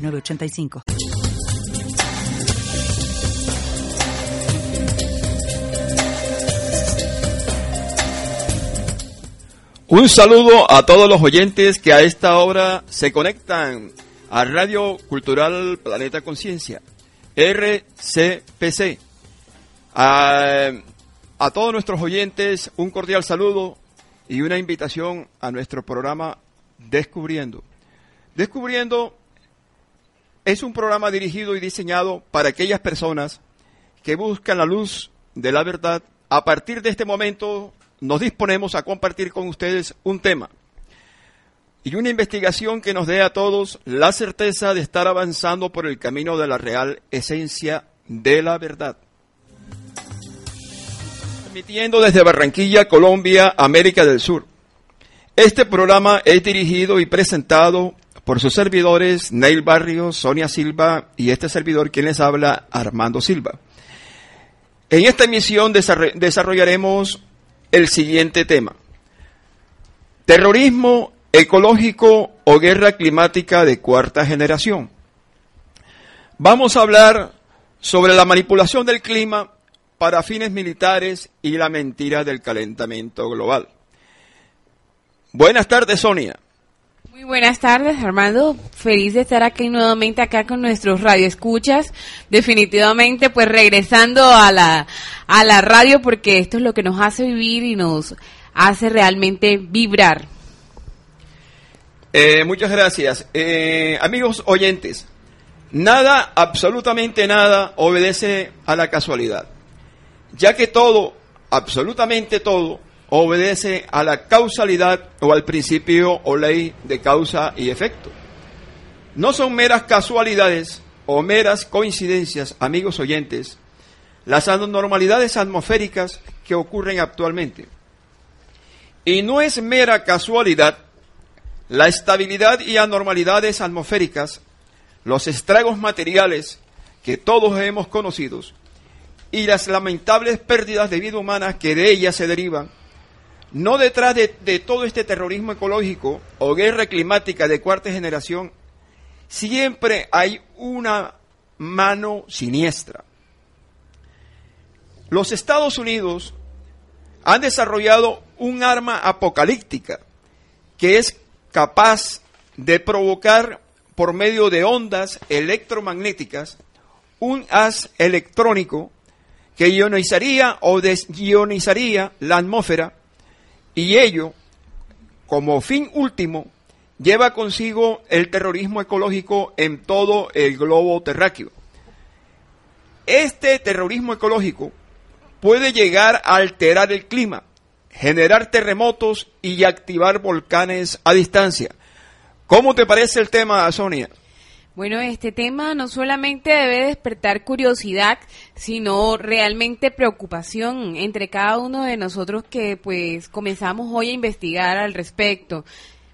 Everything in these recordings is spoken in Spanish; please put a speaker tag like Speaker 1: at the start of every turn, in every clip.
Speaker 1: 985.
Speaker 2: Un saludo a todos los oyentes que a esta hora se conectan a Radio Cultural Planeta Conciencia, RCPC. A todos nuestros oyentes un cordial saludo y una invitación a nuestro programa Descubriendo. Descubriendo es un programa dirigido y diseñado para aquellas personas que buscan la luz de la verdad. A partir de este momento nos disponemos a compartir con ustedes un tema y una investigación que nos dé a todos la certeza de estar avanzando por el camino de la real esencia de la verdad. Transmitiendo desde Barranquilla, Colombia, América del Sur. Este programa es dirigido y presentado por sus servidores Neil Barrios, Sonia Silva y este servidor quien les habla, Armando Silva. En esta emisión desarrollaremos el siguiente tema. Terrorismo ecológico o guerra climática de cuarta generación. Vamos a hablar sobre la manipulación del clima para fines militares y la mentira del calentamiento global. Buenas tardes, Sonia.
Speaker 3: Muy buenas tardes, Armando. Feliz de estar aquí nuevamente acá con nuestros radioescuchas. Definitivamente, pues regresando a la, a la radio porque esto es lo que nos hace vivir y nos hace realmente vibrar.
Speaker 2: Eh, muchas gracias. Eh, amigos oyentes, nada, absolutamente nada, obedece a la casualidad, ya que todo, absolutamente todo, obedece a la causalidad o al principio o ley de causa y efecto. No son meras casualidades o meras coincidencias, amigos oyentes, las anormalidades atmosféricas que ocurren actualmente. Y no es mera casualidad la estabilidad y anormalidades atmosféricas, los estragos materiales que todos hemos conocido y las lamentables pérdidas de vida humana que de ellas se derivan no detrás de, todo este terrorismo ecológico o guerra climática de cuarta generación, siempre hay una mano siniestra. Los Estados Unidos han desarrollado un arma apocalíptica que es capaz de provocar por medio de ondas electromagnéticas un haz electrónico que ionizaría o desionizaría la atmósfera y ello, como fin último, lleva consigo el terrorismo ecológico en todo el globo terráqueo. Este terrorismo ecológico puede llegar a alterar el clima, generar terremotos y activar volcanes a distancia. ¿Cómo te parece el tema, Sonia?
Speaker 3: Bueno, este tema no solamente debe despertar curiosidad, sino realmente preocupación entre cada uno de nosotros que pues comenzamos hoy a investigar al respecto.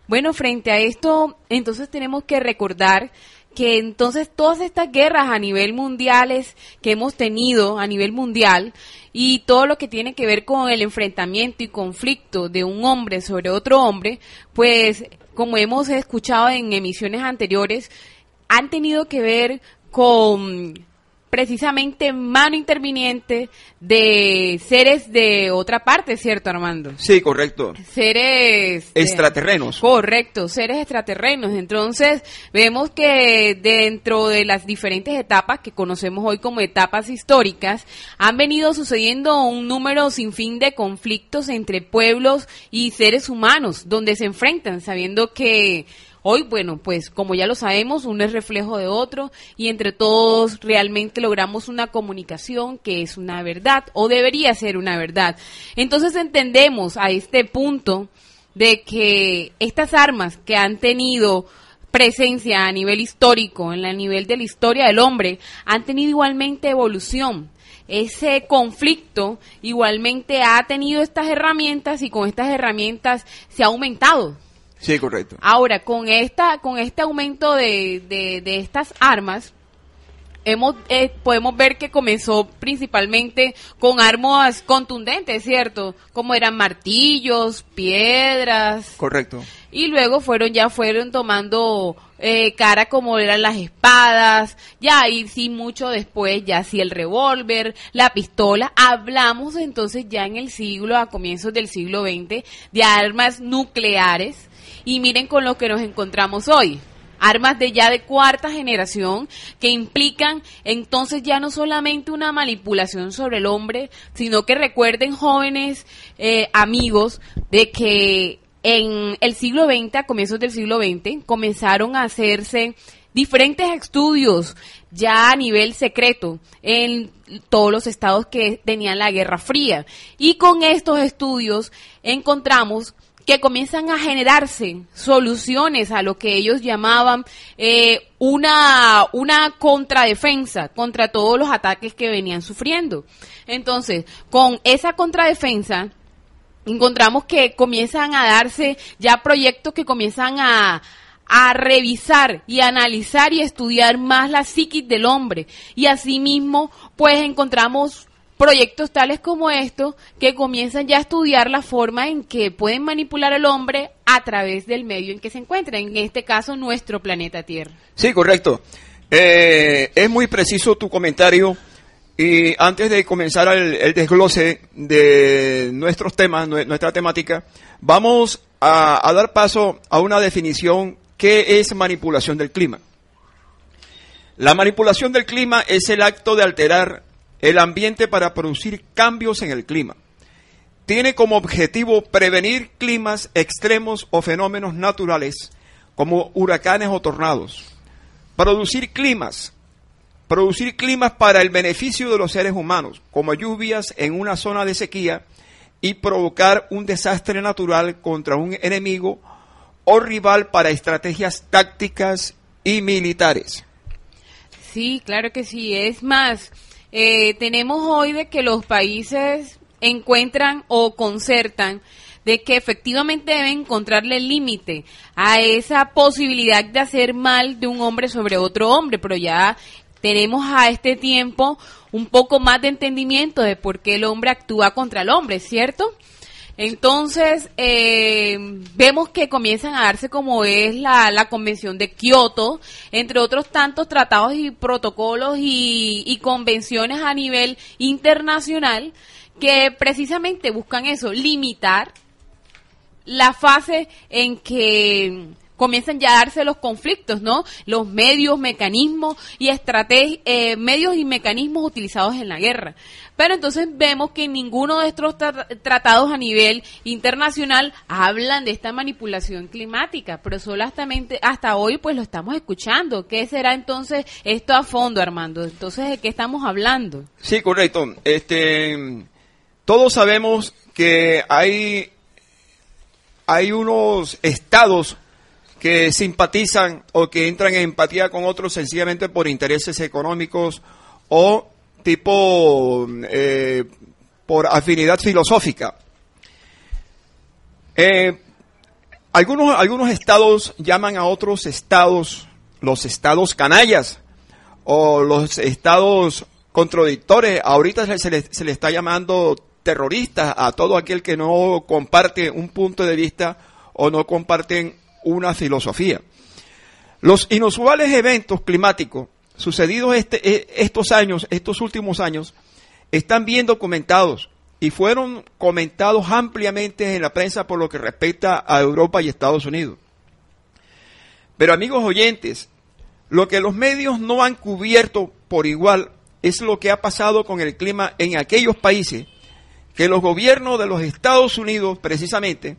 Speaker 3: Bueno, frente a esto, entonces tenemos que recordar que entonces todas estas guerras a nivel mundiales que hemos tenido a nivel mundial y todo lo que tiene que ver con el enfrentamiento y conflicto de un hombre sobre otro hombre, pues como hemos escuchado en emisiones anteriores, han tenido que ver con precisamente mano interviniente de seres de otra parte, ¿cierto, Armando?
Speaker 2: Sí, correcto.
Speaker 3: Seres
Speaker 2: extraterrenos.
Speaker 3: correcto, seres extraterrenos. Entonces, vemos que dentro de las diferentes etapas que conocemos hoy como etapas históricas, han venido sucediendo un número sin fin de conflictos entre pueblos y seres humanos, donde se enfrentan, sabiendo que Hoy, bueno, pues como ya lo sabemos, uno es reflejo de otro y entre todos realmente logramos una comunicación que es una verdad o debería ser una verdad. Entonces entendemos a este punto de que estas armas que han tenido presencia a nivel histórico, en el nivel de la historia del hombre, han tenido igualmente evolución. Ese conflicto igualmente ha tenido estas herramientas y con estas herramientas se ha aumentado.
Speaker 2: Sí, correcto.
Speaker 3: Ahora, con esta, con este aumento de, de, de estas armas, hemos eh, podemos ver que comenzó principalmente con armas contundentes, ¿cierto? Como eran martillos, piedras.
Speaker 2: Correcto.
Speaker 3: Y luego fueron ya fueron tomando eh, cara como eran las espadas, ya y sí mucho después ya sí el revólver, la pistola. Hablamos entonces ya en el siglo a comienzos del siglo XX de armas nucleares y miren con lo que nos encontramos hoy armas de ya de cuarta generación que implican entonces ya no solamente una manipulación sobre el hombre, sino que recuerden jóvenes eh, amigos de que en el siglo XX, a comienzos del siglo XX, comenzaron a hacerse diferentes estudios ya a nivel secreto en todos los estados que tenían la Guerra Fría. Y con estos estudios encontramos que comienzan a generarse soluciones a lo que ellos llamaban eh, una, una contradefensa contra todos los ataques que venían sufriendo. Entonces, con esa contradefensa, encontramos que comienzan a darse ya proyectos que comienzan a, a revisar y analizar y estudiar más la psiquis del hombre. Y asimismo, pues encontramos proyectos tales como estos que comienzan ya a estudiar la forma en que pueden manipular al hombre a través del medio en que se encuentra, en este caso nuestro planeta Tierra.
Speaker 2: Sí, correcto. Eh, es muy preciso tu comentario y antes de comenzar el, desglose de nuestros temas, nuestra temática, vamos a, a dar paso a una definición que es manipulación del clima. La manipulación del clima es el acto de alterar el ambiente para producir cambios en el clima. Tiene como objetivo prevenir climas extremos o fenómenos naturales como huracanes o tornados. Producir climas. Producir climas para el beneficio de los seres humanos, como lluvias en una zona de sequía y provocar un desastre natural contra un enemigo o rival para estrategias tácticas y militares.
Speaker 3: Sí, claro que sí. Es más, eh, tenemos hoy de que los países encuentran o concertan de que efectivamente deben encontrarle límite a esa posibilidad de hacer mal de un hombre sobre otro hombre, pero ya tenemos a este tiempo un poco más de entendimiento de por qué el hombre actúa contra el hombre, ¿cierto? Entonces, eh, vemos que comienzan a darse como es la, la Convención de Kioto, entre otros tantos tratados y protocolos y, y convenciones a nivel internacional que precisamente buscan eso, limitar la fase en que comienzan ya a darse los conflictos, ¿no? Los medios, mecanismos y estrategias, eh, medios y mecanismos utilizados en la guerra. Pero entonces vemos que ninguno de estos tratados a nivel internacional hablan de esta manipulación climática, pero hasta, hasta hoy pues lo estamos escuchando. ¿Qué será entonces esto a fondo, Armando? Entonces, ¿de qué estamos hablando?
Speaker 2: Sí, correcto. Este, todos sabemos que hay, hay unos estados que simpatizan o que entran en empatía con otros sencillamente por intereses económicos o tipo eh, por afinidad filosófica. Eh, algunos, algunos estados llaman a otros estados los estados canallas o los estados contradictores. Ahorita se le, está llamando terroristas a todo aquel que no comparte un punto de vista o no comparten una filosofía. Los inusuales eventos climáticos sucedidos este, e, estos años, estos últimos años, están bien documentados y fueron comentados ampliamente en la prensa por lo que respecta a Europa y Estados Unidos. Pero amigos oyentes, lo que los medios no han cubierto por igual es lo que ha pasado con el clima en aquellos países que los gobiernos de los Estados Unidos precisamente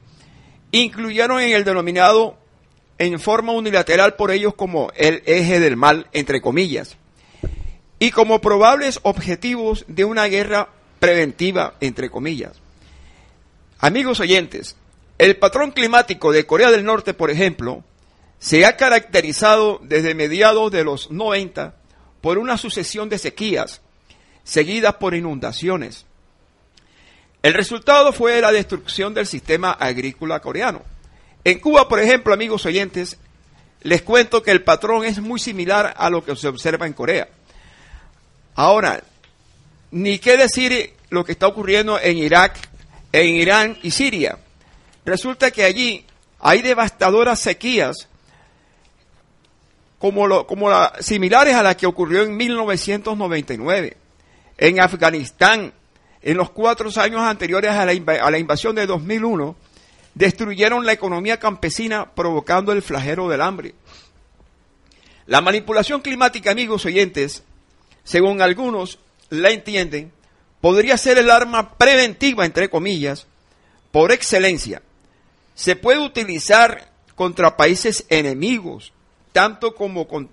Speaker 2: incluyeron en el denominado en forma unilateral por ellos como el eje del mal, entre comillas, y como probables objetivos de una guerra preventiva, entre comillas. Amigos oyentes, el patrón climático de Corea del Norte, por ejemplo, se ha caracterizado desde mediados de los 90 por una sucesión de sequías, seguidas por inundaciones. El resultado fue la destrucción del sistema agrícola coreano. En Cuba, por ejemplo, amigos oyentes, les cuento que el patrón es muy similar a lo que se observa en Corea. Ahora, ni qué decir lo que está ocurriendo en Irak, en Irán y Siria. Resulta que allí hay devastadoras sequías como, lo, como la, similares a las que ocurrió en 1999. En Afganistán, en los cuatro años anteriores a la, a la invasión de 2001, destruyeron la economía campesina provocando el flagelo del hambre. La manipulación climática, amigos oyentes, según algunos la entienden, podría ser el arma preventiva, entre comillas, por excelencia. Se puede utilizar contra países enemigos, tanto como, con,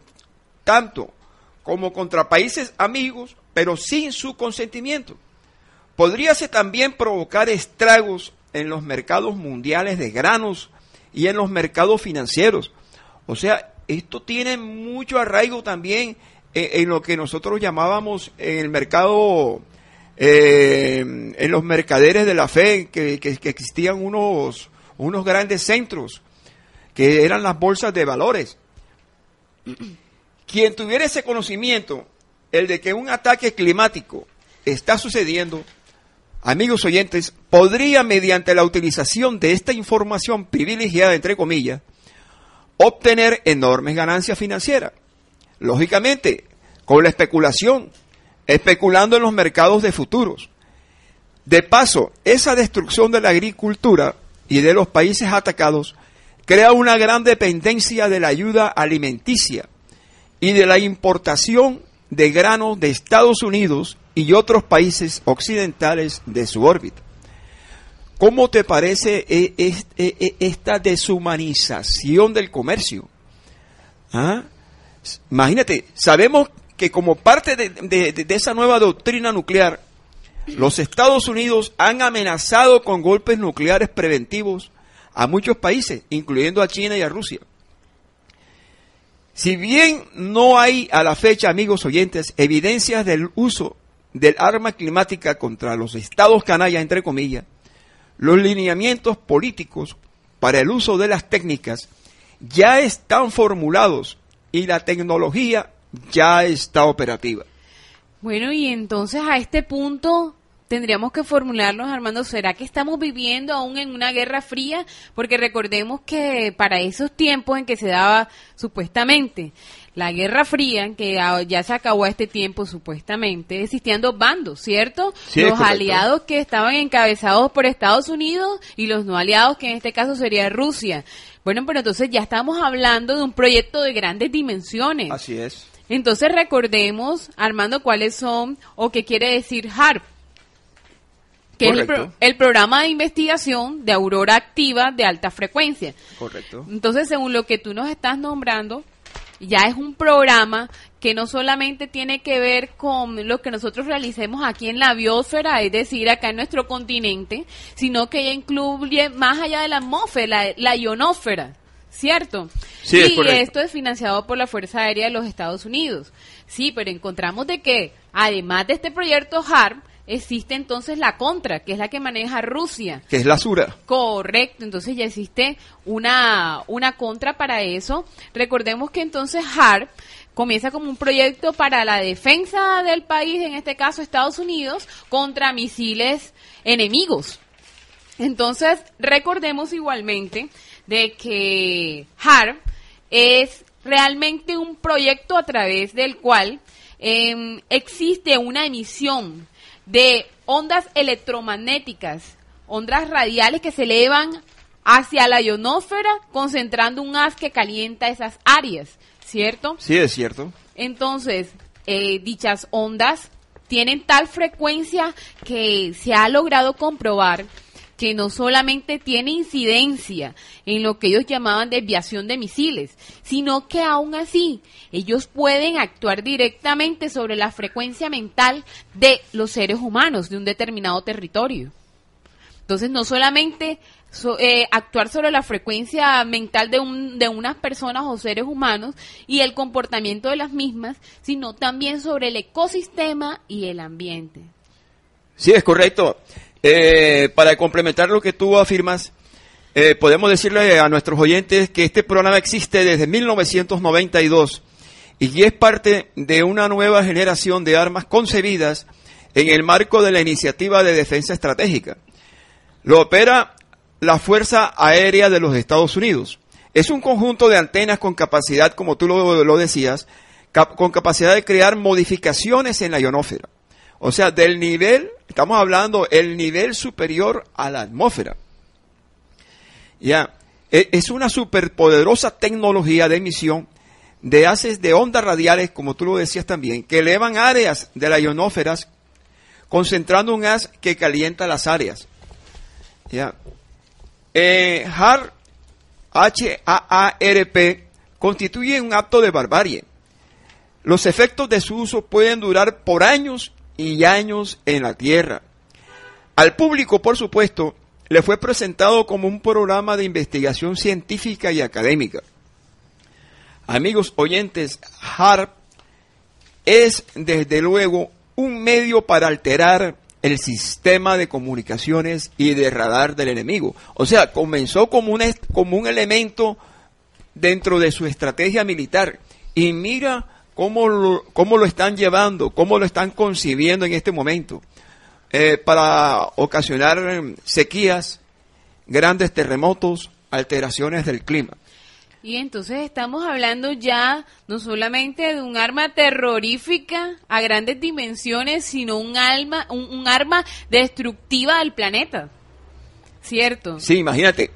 Speaker 2: tanto como contra países amigos, pero sin su consentimiento. Podríase también provocar estragos en los mercados mundiales de granos y en los mercados financieros. O sea, esto tiene mucho arraigo también en, lo que nosotros llamábamos en el mercado, eh, en los mercaderes de la fe, que, que, que existían unos, unos grandes centros, que eran las bolsas de valores. Quien tuviera ese conocimiento, el de que un ataque climático está sucediendo, amigos oyentes, podría mediante la utilización de esta información privilegiada, entre comillas, obtener enormes ganancias financieras. Lógicamente, con la especulación, especulando en los mercados de futuros. De paso, esa destrucción de la agricultura y de los países atacados crea una gran dependencia de la ayuda alimenticia y de la importación de granos de Estados Unidos y otros países occidentales de su órbita. ¿Cómo te parece e, e, e, esta deshumanización del comercio? ¿Ah? Imagínate, sabemos que como parte de, esa nueva doctrina nuclear, los Estados Unidos han amenazado con golpes nucleares preventivos a muchos países, incluyendo a China y a Rusia. Si bien no hay a la fecha, amigos oyentes, evidencias del uso del arma climática contra los estados canallas, entre comillas, los lineamientos políticos para el uso de las técnicas ya están formulados y la tecnología ya está operativa.
Speaker 3: Bueno, y entonces a este punto tendríamos que formularnos, Armando, ¿será que estamos viviendo aún en una guerra fría? Porque recordemos que para esos tiempos en que se daba supuestamente la Guerra Fría, que ya se acabó a este tiempo supuestamente, existían dos bandos, ¿cierto? los aliados que estaban encabezados por Estados Unidos y los no aliados, que en este caso sería Rusia. Bueno, pero entonces ya estamos hablando de un proyecto de grandes dimensiones.
Speaker 2: Así es.
Speaker 3: Entonces recordemos, Armando, cuáles son o qué quiere decir HARP que es el, programa de investigación de aurora activa de alta frecuencia.
Speaker 2: Correcto.
Speaker 3: Entonces, según lo que tú nos estás nombrando, ya es un programa que no solamente tiene que ver con lo que nosotros realicemos aquí en la biosfera, es decir, acá en nuestro continente, sino que ya incluye más allá de la atmósfera, la, ionósfera. ¿cierto?
Speaker 2: Sí,
Speaker 3: y esto es financiado por la Fuerza Aérea de los Estados Unidos. Sí, pero encontramos de que, además de este proyecto HARP, existe entonces la contra, que es la que maneja Rusia.
Speaker 2: Que es la Sura.
Speaker 3: Correcto, entonces ya existe una, una contra para eso. Recordemos que entonces HARP comienza como un proyecto para la defensa del país, en este caso Estados Unidos, contra misiles enemigos. Entonces, recordemos igualmente de que HARP es realmente un proyecto a través del cual em, existe una emisión de ondas electromagnéticas, ondas radiales que se elevan hacia la ionósfera, concentrando un haz que calienta esas áreas, ¿cierto?
Speaker 2: Sí, es cierto.
Speaker 3: Entonces, eh, dichas ondas tienen tal frecuencia que se ha logrado comprobar que no solamente tiene incidencia en lo que ellos llamaban desviación de misiles, sino que aún así ellos pueden actuar directamente sobre la frecuencia mental de los seres humanos de un determinado territorio. Entonces, no solamente eh, actuar sobre la frecuencia mental de, un, de unas personas o seres humanos y el comportamiento de las mismas, sino también sobre el ecosistema y el ambiente.
Speaker 2: Sí, es correcto. Eh, para complementar lo que tú afirmas, eh, podemos decirle a nuestros oyentes que este programa existe desde 1992 y es parte de una nueva generación de armas concebidas en el marco de la iniciativa de defensa estratégica. Lo opera la Fuerza Aérea de los Estados Unidos. Es un conjunto de antenas con capacidad, como tú lo, decías, con capacidad de crear modificaciones en la ionósfera. O sea, del nivel, estamos hablando, el nivel superior a la atmósfera. Ya, e, es una superpoderosa tecnología de emisión de haces de ondas radiales, como tú lo decías también, que elevan áreas de la ionósfera concentrando un haz que calienta las áreas. Ya. Eh, HAR, H-A-A-R-P, constituye un acto de barbarie. Los efectos de su uso pueden durar por años y años en la Tierra. Al público, por supuesto, le fue presentado como un programa de investigación científica y académica. Amigos oyentes, HARP es desde luego un medio para alterar el sistema de comunicaciones y de radar del enemigo. O sea, comenzó como un, como un elemento dentro de su estrategia militar. Y mira cómo lo, cómo lo están llevando, cómo lo están concibiendo en este momento. Eh, para ocasionar em, sequías, grandes terremotos, alteraciones del clima.
Speaker 3: Y entonces estamos hablando ya no solamente de un arma terrorífica a grandes dimensiones, sino un, alma, un, arma destructiva al planeta. ¿Cierto?
Speaker 2: Sí, imagínate.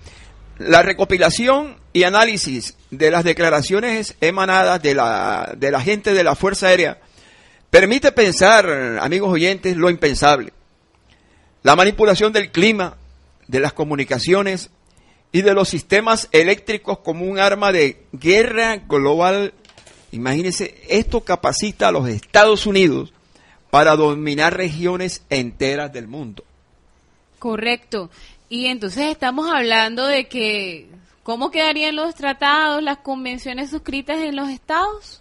Speaker 2: La recopilación y análisis de las declaraciones emanadas de la, de la gente de la Fuerza Aérea permite pensar, amigos oyentes, lo impensable. La manipulación del clima, de las comunicaciones y de los sistemas eléctricos como un arma de guerra global. Imagínense, esto capacita a los Estados Unidos para dominar regiones enteras del mundo.
Speaker 3: Correcto. Y entonces estamos hablando de que, ¿cómo quedarían los tratados, las convenciones suscritas en los estados?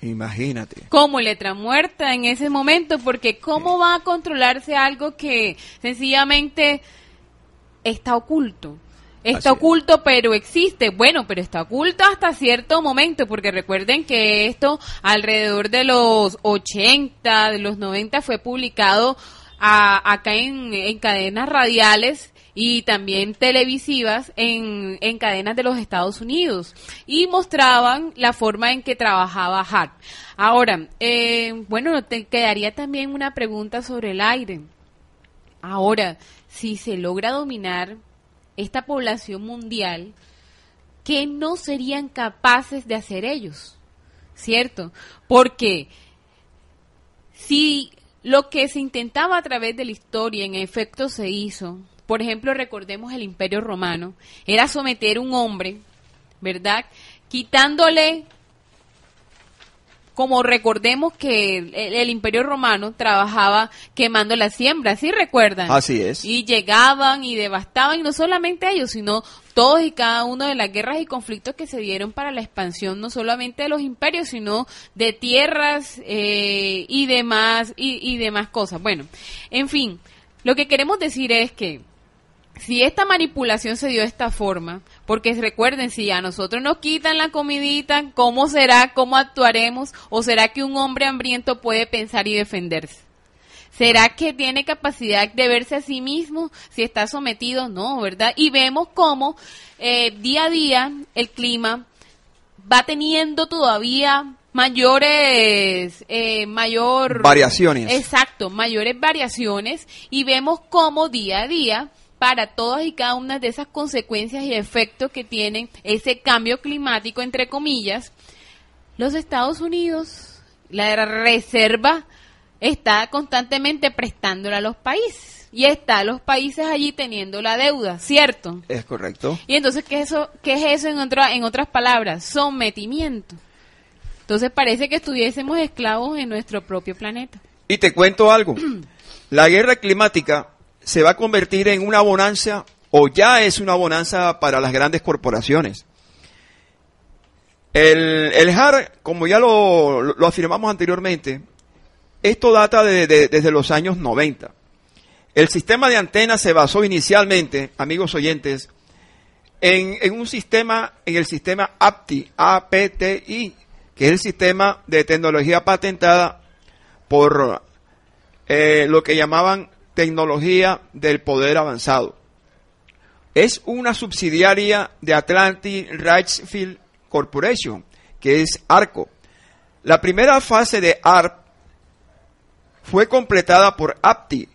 Speaker 2: Imagínate.
Speaker 3: Como letra muerta en ese momento, porque ¿cómo va a controlarse algo que sencillamente está oculto? Está oculto, pero existe. Bueno, pero está oculto hasta cierto momento, porque recuerden que esto alrededor de los 80, de los 90 fue publicado acá en, en cadenas radiales y también televisivas en, en cadenas de los Estados Unidos y mostraban la forma en que trabajaba Hart. Ahora, eh, bueno, te quedaría también una pregunta sobre el aire. Ahora, si se logra dominar esta población mundial, ¿qué no serían capaces de hacer ellos? ¿Cierto? Porque si lo que se intentaba a través de la historia en efecto se hizo, por ejemplo, recordemos el Imperio Romano, era someter a un hombre, ¿verdad? Quitándole, como recordemos que el, Imperio Romano trabajaba quemando la siembra, ¿sí recuerdan?
Speaker 2: Así es.
Speaker 3: Y llegaban y devastaban, y no solamente ellos, sino todos y cada uno de las guerras y conflictos que se dieron para la expansión, no solamente de los imperios, sino de tierras eh, y demás, y, y demás cosas. Bueno, en fin, lo que queremos decir es que si esta manipulación se dio de esta forma, porque recuerden, si a nosotros nos quitan la comidita, ¿cómo será? ¿Cómo actuaremos? ¿O será que un hombre hambriento puede pensar y defenderse? ¿Será que tiene capacidad de verse a sí mismo si está sometido? No, ¿verdad? Y vemos cómo eh, día a día el clima va teniendo todavía mayores, eh, mayor...
Speaker 2: Variaciones.
Speaker 3: Exacto, mayores variaciones y vemos cómo día a día para todas y cada una de esas consecuencias y efectos que tienen ese cambio climático, entre comillas, los Estados Unidos, la reserva, está constantemente prestándola a los países. Y está los países allí teniendo la deuda, ¿cierto?
Speaker 2: Es correcto.
Speaker 3: Y entonces, ¿qué es eso, qué es eso en, otra, en otras palabras? Sometimiento. Entonces parece que estuviésemos esclavos en nuestro propio planeta.
Speaker 2: Y te cuento algo. La guerra climática se va a convertir en una bonanza o ya es una bonanza para las grandes corporaciones. El, el HAR, como ya lo, lo afirmamos anteriormente, esto data de, de, desde los años 90. El sistema de antenas se basó inicialmente, amigos oyentes, en, en, un sistema, en el sistema APTI, APTI, que es el sistema de tecnología patentada por eh, lo que llamaban tecnología del poder avanzado. Es una subsidiaria de Atlantic Richfield Corporation, que es ARCO. La primera fase de ARP fue completada por APTI.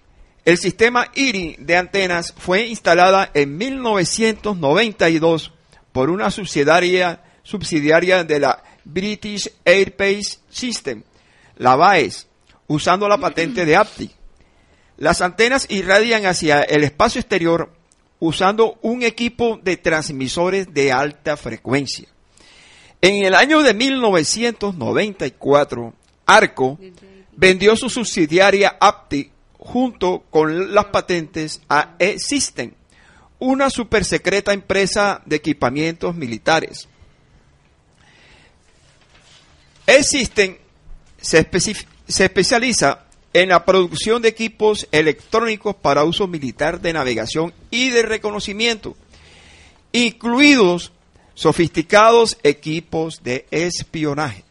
Speaker 2: El sistema IRI de antenas fue instalada en 1992 por una subsidiaria, subsidiaria de la British Airspace System, la BAES, usando la patente de APTI. Las antenas irradian hacia el espacio exterior usando un equipo de transmisores de alta frecuencia. En el año de 1994, Arco vendió su subsidiaria Apti junto con las patentes a E-System, una supersecreta empresa de equipamientos militares. E-System se, se especializa en la producción de equipos electrónicos para uso militar de navegación y de reconocimiento, incluidos sofisticados equipos de espionaje.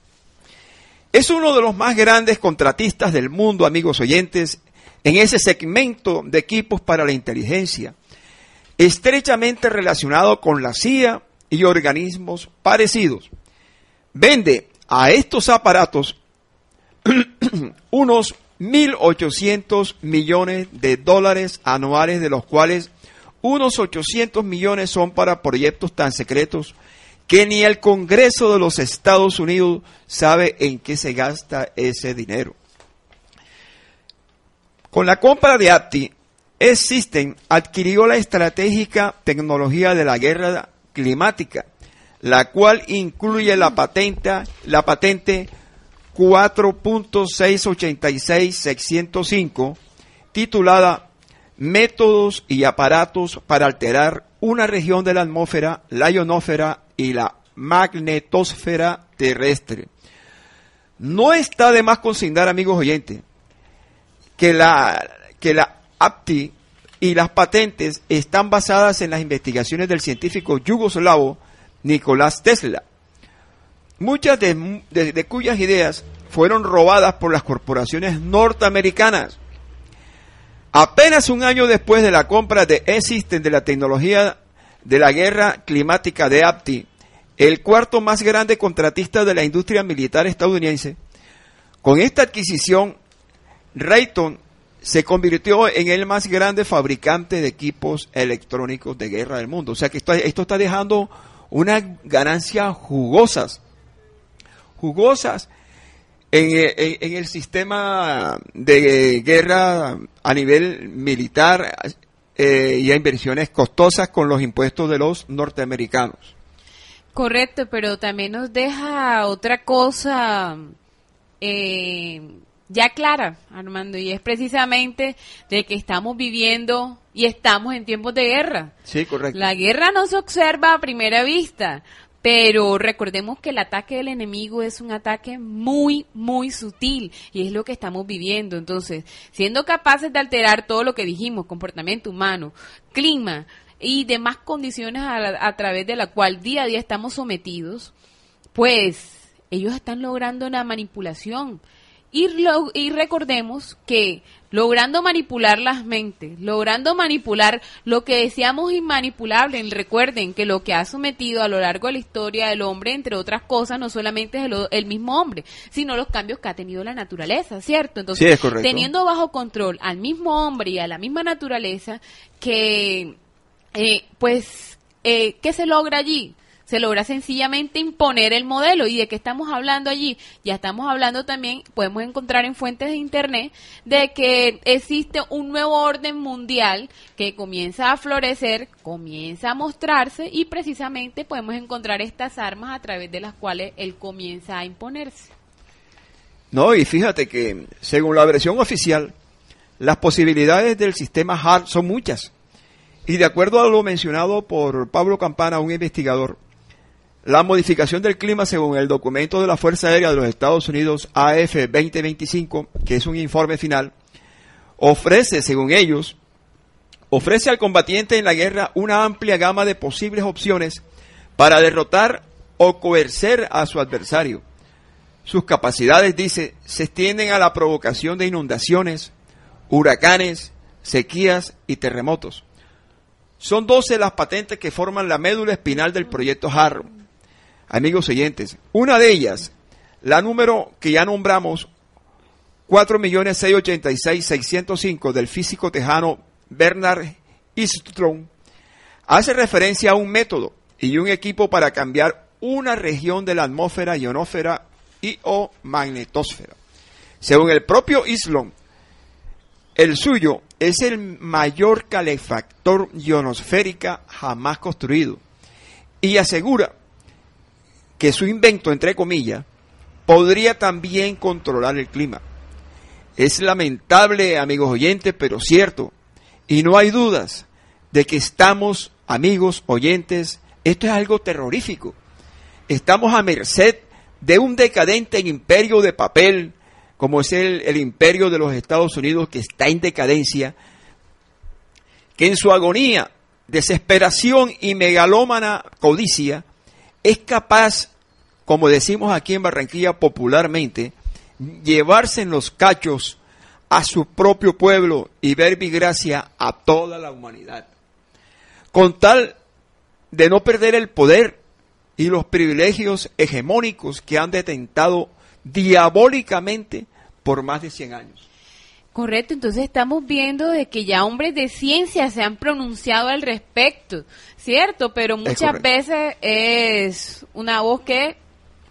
Speaker 2: Es uno de los más grandes contratistas del mundo, amigos oyentes, en ese segmento de equipos para la inteligencia, estrechamente relacionado con la CIA y organismos parecidos. Vende a estos aparatos unos 1.800 millones de dólares anuales, de los cuales unos 800 millones son para proyectos tan secretos que ni el Congreso de los Estados Unidos sabe en qué se gasta ese dinero. Con la compra de APTI, S-System adquirió la estratégica tecnología de la guerra climática, la cual incluye la patente, la patente 4.686-605, titulada Métodos y aparatos para alterar una región de la atmósfera, la ionósfera y la magnetosfera terrestre. No está de más consignar, amigos oyentes, que la, que la APTI y las patentes están basadas en las investigaciones del científico yugoslavo Nicolás Tesla muchas de, cuyas ideas fueron robadas por las corporaciones norteamericanas. Apenas un año después de la compra de E-System de la tecnología de la guerra climática de APTI, el cuarto más grande contratista de la industria militar estadounidense, con esta adquisición, Rayton se convirtió en el más grande fabricante de equipos electrónicos de guerra del mundo. O sea que esto está dejando unas ganancias jugosas jugosas en, el sistema de guerra a nivel militar eh, y a inversiones costosas con los impuestos de los norteamericanos.
Speaker 3: Correcto, pero también nos deja otra cosa eh, ya clara, Armando, y es precisamente de que estamos viviendo y estamos en tiempos de guerra.
Speaker 2: Sí, correcto.
Speaker 3: La guerra no se observa a primera vista, pero recordemos que el ataque del enemigo es un ataque muy, muy sutil y es lo que estamos viviendo. Entonces, siendo capaces de alterar todo lo que dijimos, comportamiento humano, clima y demás condiciones a, través de la cual día a día estamos sometidos, pues ellos están logrando una manipulación. Y, y recordemos que logrando manipular las mentes, logrando manipular lo que decíamos inmanipulable. Recuerden que lo que ha sometido a lo largo de la historia del hombre, entre otras cosas, no solamente es el, mismo hombre, sino los cambios que ha tenido la naturaleza, ¿cierto? Entonces, teniendo bajo control al mismo hombre y a la misma naturaleza, que, eh, pues, eh, ¿qué se logra allí? Se logra sencillamente imponer el modelo. ¿Y de qué estamos hablando allí? Ya estamos hablando también, podemos encontrar en fuentes de Internet, de que existe un nuevo orden mundial que comienza a florecer, comienza a mostrarse y precisamente podemos encontrar estas armas a través de las cuales él comienza a imponerse.
Speaker 2: No, y fíjate que según la versión oficial, Las posibilidades del sistema HARP son muchas. Y de acuerdo a lo mencionado por Pablo Campana, un investigador, la modificación del clima según el documento de la Fuerza Aérea de los Estados Unidos AF 2025, que es un informe final, ofrece, según ellos, ofrece al combatiente en la guerra una amplia gama de posibles opciones para derrotar o coercer a su adversario. Sus capacidades, dice, se extienden a la provocación de inundaciones, huracanes, sequías y terremotos. Son 12 las patentes que forman la médula espinal del proyecto HAR. Amigos oyentes, una de ellas, la número que ya nombramos, 4.686.605 del físico tejano Bernard Easton, hace referencia a un método y un equipo para cambiar una región de la atmósfera, ionósfera y o magnetosfera. Según el propio Islom, el suyo es el mayor calefactor ionosférica jamás construido y asegura que su invento, entre comillas, podría también controlar el clima. Es lamentable, amigos oyentes, pero cierto, y no hay dudas de que estamos, amigos oyentes, esto es algo terrorífico. Estamos a merced de un decadente imperio de papel, como es el, imperio de los Estados Unidos, que está en decadencia, que en su agonía, desesperación y megalómana codicia, es capaz, como decimos aquí en Barranquilla popularmente, llevarse en los cachos a su propio pueblo y ver mi gracia a toda la humanidad. Con tal de no perder el poder y los privilegios hegemónicos que han detentado diabólicamente por más de 100 años.
Speaker 3: Correcto, entonces estamos viendo de que ya hombres de ciencia se han pronunciado al respecto, ¿cierto? Pero muchas veces es una voz que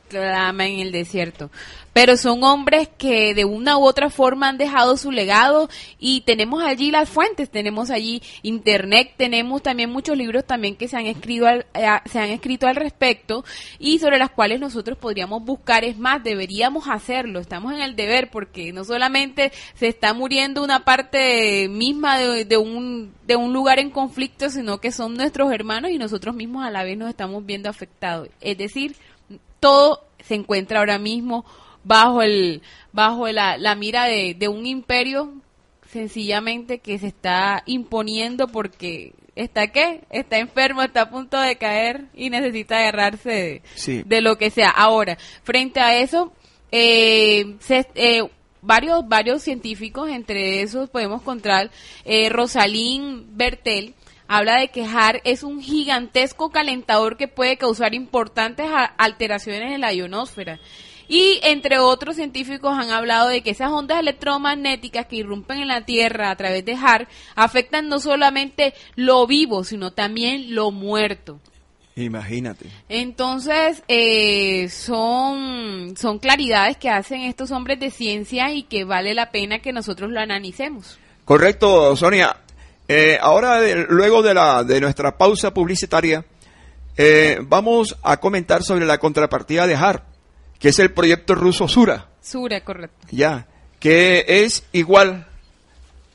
Speaker 3: clama en el desierto pero son hombres que de una u otra forma han dejado su legado y tenemos allí las fuentes, tenemos allí internet, tenemos también muchos libros también que se han escrito al, eh, se han escrito al respecto y sobre las cuales nosotros podríamos buscar, es más, deberíamos hacerlo, estamos en el deber porque no solamente se está muriendo una parte misma de, de un de un lugar en conflicto, sino que son nuestros hermanos y nosotros mismos a la vez nos estamos viendo afectados. Es decir, todo se encuentra ahora mismo bajo el bajo la, la mira de, de, un imperio sencillamente que se está imponiendo porque está qué está enfermo está a punto de caer y necesita agarrarse de, de lo que sea. Ahora frente a eso eh, eh, varios varios científicos entre esos podemos encontrar eh, Rosalín Bertel habla de que HAR es un gigantesco calentador que puede causar importantes alteraciones en la ionosfera y entre otros científicos han hablado de que esas ondas electromagnéticas que irrumpen en la Tierra a través de HAR afectan no solamente lo vivo, sino también lo muerto.
Speaker 2: Imagínate.
Speaker 3: Entonces, eh, son, son claridades que hacen estos hombres de ciencia y que vale la pena que nosotros lo analicemos.
Speaker 2: Correcto, Sonia. Eh, ahora, luego de, la, de nuestra pausa publicitaria, eh, vamos a comentar sobre la contrapartida de HAR que es el proyecto ruso Sura.
Speaker 3: Sura, correcto.
Speaker 2: Ya, que es igual,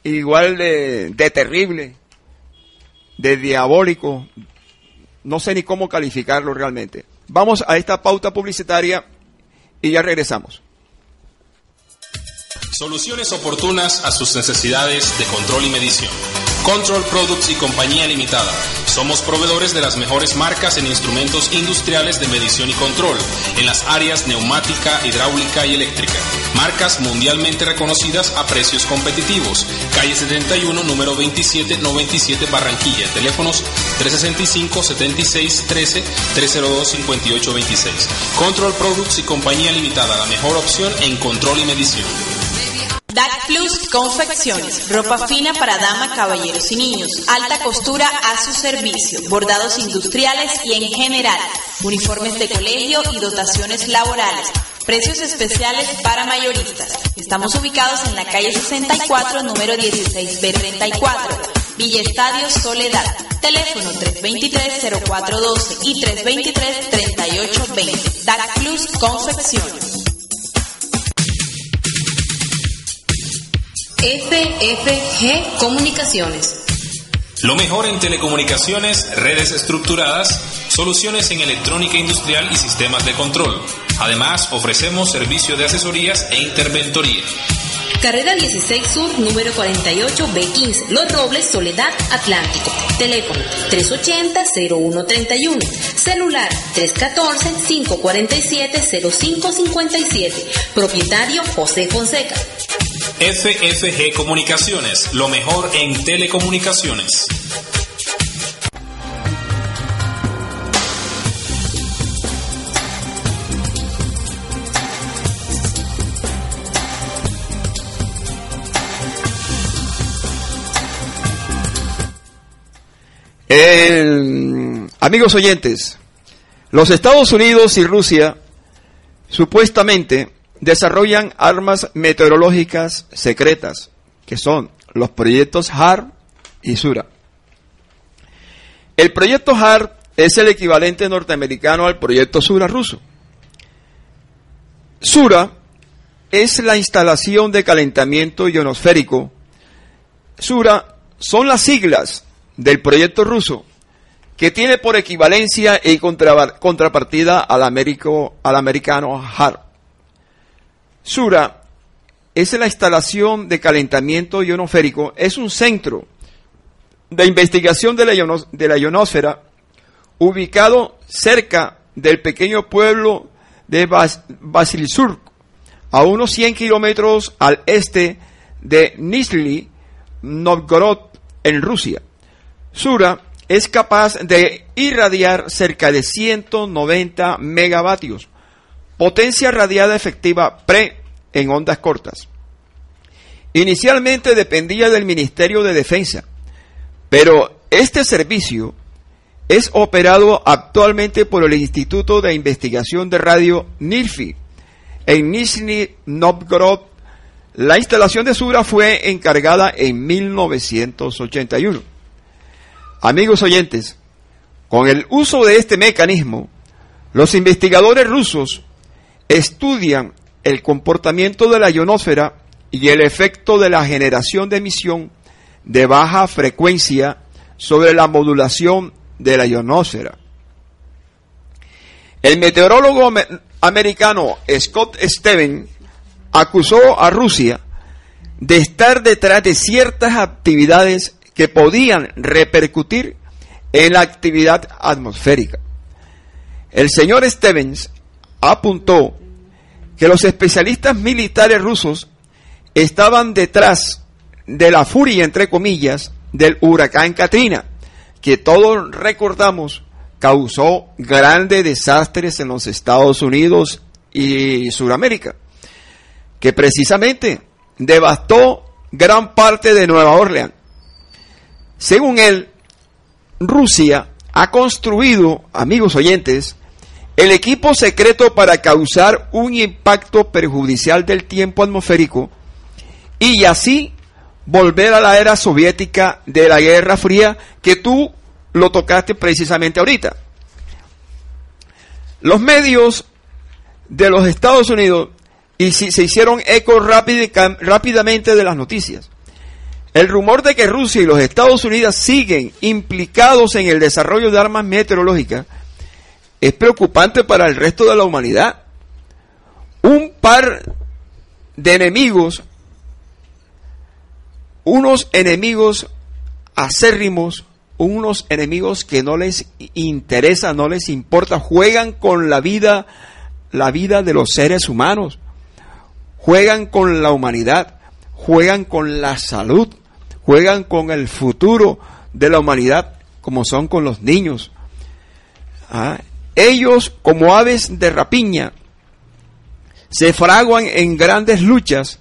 Speaker 2: igual de, de terrible, de diabólico, no sé ni cómo calificarlo realmente. Vamos a esta pauta publicitaria y ya regresamos.
Speaker 4: Soluciones oportunas a sus necesidades de control y medición. Control Products y Compañía Limitada. Somos proveedores de las mejores marcas en instrumentos industriales de medición y control en las áreas neumática, hidráulica y eléctrica. Marcas mundialmente reconocidas a precios competitivos. Calle 71, número 2797 Barranquilla. Teléfonos 365 76 13 302 58 26. Control Products y Compañía Limitada, la mejor opción en control y medición.
Speaker 5: DAC Plus Confecciones, ropa fina para dama, caballeros y niños, alta costura a su servicio, bordados industriales y en general, uniformes de colegio y dotaciones laborales, precios especiales para mayoristas. Estamos ubicados en la calle 64, número 16B34, Villa Estadio Soledad. Teléfono 323-0412 y 323-3820. DAC Plus Confecciones. FFG Comunicaciones.
Speaker 4: Lo mejor en telecomunicaciones, redes estructuradas, soluciones en electrónica industrial y sistemas de control. Además, ofrecemos servicio de asesorías e interventoría.
Speaker 5: Carrera 16 Sur, número 48, B15, Los Robles, Soledad, Atlántico. Teléfono 380-0131. Celular 314-547-0557. Propietario José Fonseca.
Speaker 4: FFG Comunicaciones, lo mejor en telecomunicaciones.
Speaker 2: amigos oyentes, los Estados Unidos y Rusia supuestamente desarrollan armas meteorológicas secretas, que son los proyectos HAR y SURA. El proyecto HAR es el equivalente norteamericano al proyecto SURA ruso. SURA es la instalación de calentamiento ionosférico. SURA son las siglas del proyecto ruso que tiene por equivalencia y contrapartida al, americano HAR. Sura es la instalación de calentamiento ionosférico, es un centro de investigación de la, de la ionosfera ubicado cerca del pequeño pueblo de Bas a unos 100 kilómetros al este de Nizhny Novgorod, en Rusia. Sura es capaz de irradiar cerca de 190 megavatios, potencia radiada efectiva pre en ondas cortas. Inicialmente dependía del Ministerio de Defensa, pero este servicio es operado actualmente por el Instituto de Investigación de Radio NIRFI en Nizhny Novgorod. La instalación de Sura fue encargada en 1981. Amigos oyentes, con el uso de este mecanismo, los investigadores rusos estudian el comportamiento de la ionosfera y el efecto de la generación de emisión de baja frecuencia sobre la modulación de la ionosfera. El meteorólogo americano Scott Steven acusó a Rusia de estar detrás de ciertas actividades que podían repercutir en la actividad atmosférica. El señor Stevens apuntó que los especialistas militares rusos estaban detrás de la furia, entre comillas, del huracán Katrina, que todos recordamos causó grandes desastres en los Estados Unidos y Sudamérica, que precisamente devastó gran parte de Nueva Orleans. Según él, Rusia ha construido, amigos oyentes, el equipo secreto para causar un impacto perjudicial del tiempo atmosférico y así volver a la era soviética de la Guerra Fría que tú lo tocaste precisamente ahorita. Los medios de los Estados Unidos y se hicieron eco rápidamente de las noticias. El rumor de que Rusia y los Estados Unidos siguen implicados en el desarrollo de armas meteorológicas es preocupante para el resto de la humanidad. Un par de enemigos, unos enemigos acérrimos, unos enemigos que no les interesa, no les importa, juegan con la vida, la vida de los seres humanos, juegan con la humanidad, juegan con la salud, juegan con el futuro de la humanidad, como son con los niños. ¿Ah? Ellos, como aves de rapiña, se fraguan en grandes luchas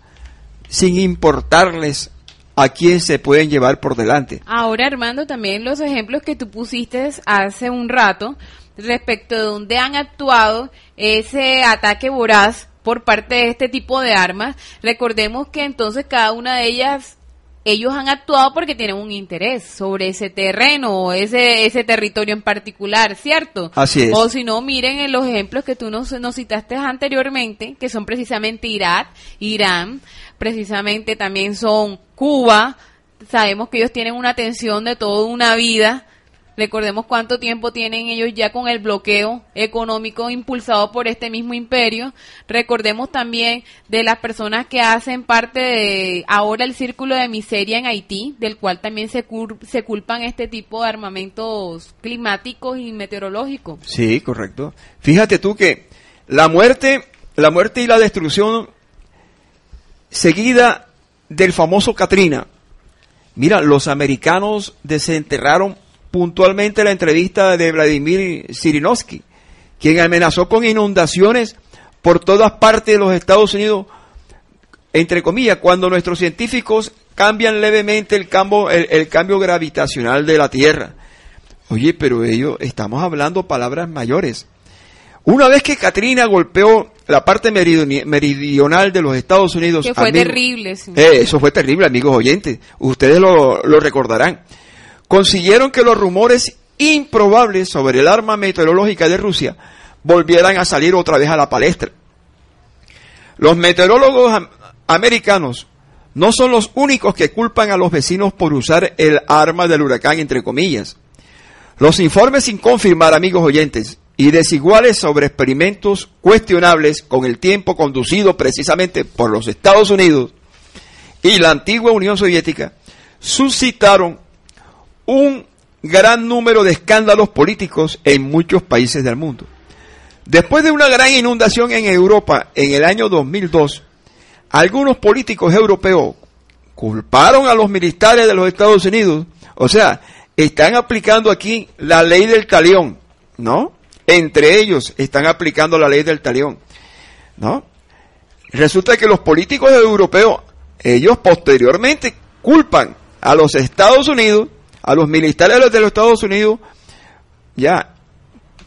Speaker 2: sin importarles a quién se pueden llevar por delante.
Speaker 3: Ahora, Armando, también los ejemplos que tú pusiste hace un rato respecto de dónde han actuado ese ataque voraz por parte de este tipo de armas, recordemos que entonces cada una de ellas ellos han actuado porque tienen un interés sobre ese terreno o ese, ese territorio en particular, ¿cierto?
Speaker 2: Así es.
Speaker 3: O si no, miren en los ejemplos que tú nos, nos citaste anteriormente, que son precisamente Irak, Irán, precisamente también son Cuba. Sabemos que ellos tienen una tensión de toda una vida. Recordemos cuánto tiempo tienen ellos ya con el bloqueo económico impulsado por este mismo imperio. Recordemos también de las personas que hacen parte de ahora el círculo de miseria en Haití, del cual también se, se culpan este tipo de armamentos climáticos y meteorológicos.
Speaker 2: Sí, correcto. Fíjate tú que la muerte, la muerte y la destrucción seguida del famoso Katrina. Mira, los americanos desenterraron puntualmente la entrevista de Vladimir Sirinovsky, quien amenazó con inundaciones por todas partes de los Estados Unidos, entre comillas, cuando nuestros científicos cambian levemente el cambio, el, cambio gravitacional de la Tierra. Oye, pero ellos, estamos hablando palabras mayores. Una vez que Katrina golpeó la parte meridional de los Estados Unidos.
Speaker 3: Que fue terrible.
Speaker 2: Eh, eso fue terrible, amigos oyentes. Ustedes lo, lo recordarán consiguieron que los rumores improbables sobre el arma meteorológica de Rusia volvieran a salir otra vez a la palestra. Los meteorólogos americanos no son los únicos que culpan a los vecinos por usar el arma del huracán, entre comillas. Los informes sin confirmar, amigos oyentes, y desiguales sobre experimentos cuestionables con el tiempo conducido precisamente por los Estados Unidos y la antigua Unión Soviética, suscitaron un gran número de escándalos políticos en muchos países del mundo. Después de una gran inundación en Europa en el año 2002, algunos políticos europeos culparon a los militares de los Estados Unidos, o sea, están aplicando aquí la ley del talión, ¿no? Entre ellos están aplicando la ley del talión, ¿no? Resulta que los políticos europeos, ellos posteriormente culpan a los Estados Unidos a los militares de los Estados Unidos, ya,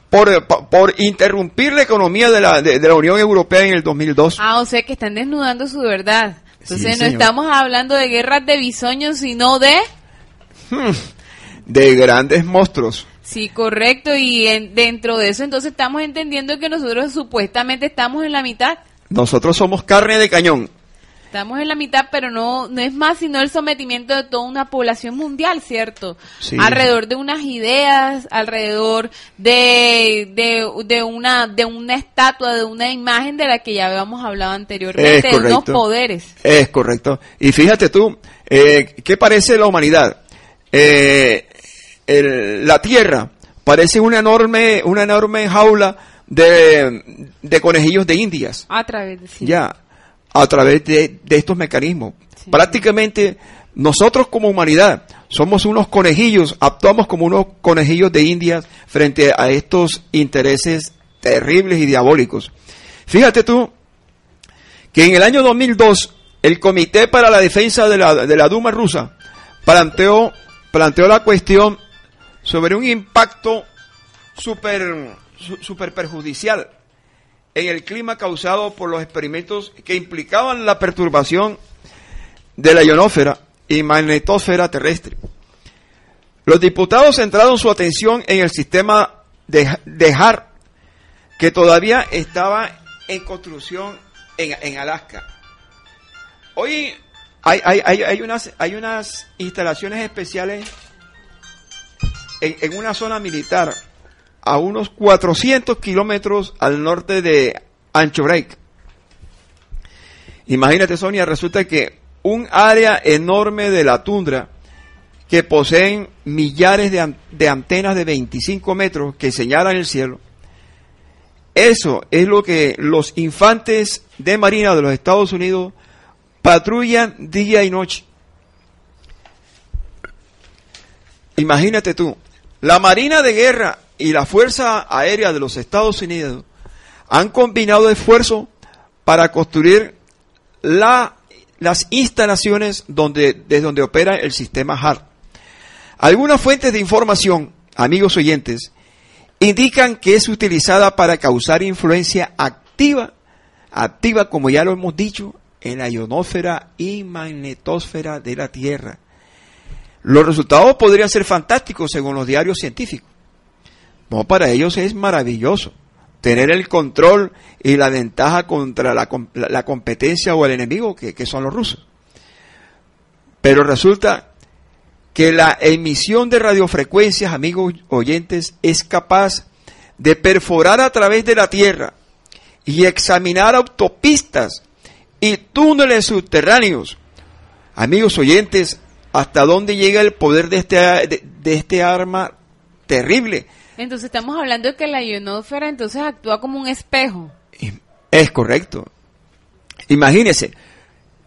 Speaker 2: por, por interrumpir la economía de la, de, la Unión Europea en el 2002.
Speaker 3: Ah, o sea que están desnudando su verdad. Entonces no estamos hablando de guerras de bisoños, sino de...
Speaker 2: Hmm, de grandes monstruos.
Speaker 3: Sí, correcto. Y dentro de eso entonces estamos entendiendo que nosotros supuestamente estamos en la mitad.
Speaker 2: Nosotros somos carne de cañón.
Speaker 3: Estamos en la mitad, pero no, no es más sino el sometimiento de toda una población mundial, ¿cierto? Alrededor de unas ideas, alrededor de, de, una, de una estatua, de una imagen de la que ya habíamos hablado anteriormente, de unos poderes.
Speaker 2: Es correcto. Y fíjate tú, eh, ¿qué parece la humanidad? Eh, la Tierra parece una enorme, una enorme jaula de, de conejillos de indias.
Speaker 3: A través de
Speaker 2: Ya a través de, estos mecanismos. Prácticamente nosotros como humanidad somos unos conejillos, actuamos como unos conejillos de Indias frente a estos intereses terribles y diabólicos. Fíjate tú que en el año 2002 el Comité para la Defensa de la, de la Duma rusa planteó, planteó la cuestión sobre un impacto súper super perjudicial en el clima causado por los experimentos que implicaban la perturbación de la ionósfera y magnetosfera terrestre. Los diputados centraron su atención en el sistema de, de HAR, que todavía estaba en construcción en, Alaska. Hoy hay, hay, hay, unas, hay unas instalaciones especiales en, en una zona militar a unos 400 kilómetros al norte de Ancho Break. Imagínate, Sonia, resulta que un área enorme de la tundra que poseen millares de, de, antenas de 25 metros que señalan el cielo. Eso es lo que los infantes de Marina de los Estados Unidos patrullan día y noche. Imagínate tú, la Marina de Guerra y la Fuerza Aérea de los Estados Unidos han combinado esfuerzos para construir la, las instalaciones donde, desde donde opera el sistema HAR. Algunas fuentes de información, amigos oyentes, indican que es utilizada para causar influencia activa, activa como ya lo hemos dicho, en la ionósfera y magnetosfera de la Tierra. Los resultados podrían ser fantásticos según los diarios científicos. Para ellos es maravilloso. tener el control y la ventaja contra la, la competencia o el enemigo que, que son los rusos. Pero resulta que la emisión de radiofrecuencias, amigos oyentes, es capaz de perforar a través de la Tierra y examinar autopistas y túneles subterráneos. Amigos oyentes, ¿hasta dónde llega el poder de este, de, este arma terrible?
Speaker 3: Entonces estamos hablando de que la ionósfera entonces actúa como un espejo.
Speaker 2: Es correcto. Imagínese,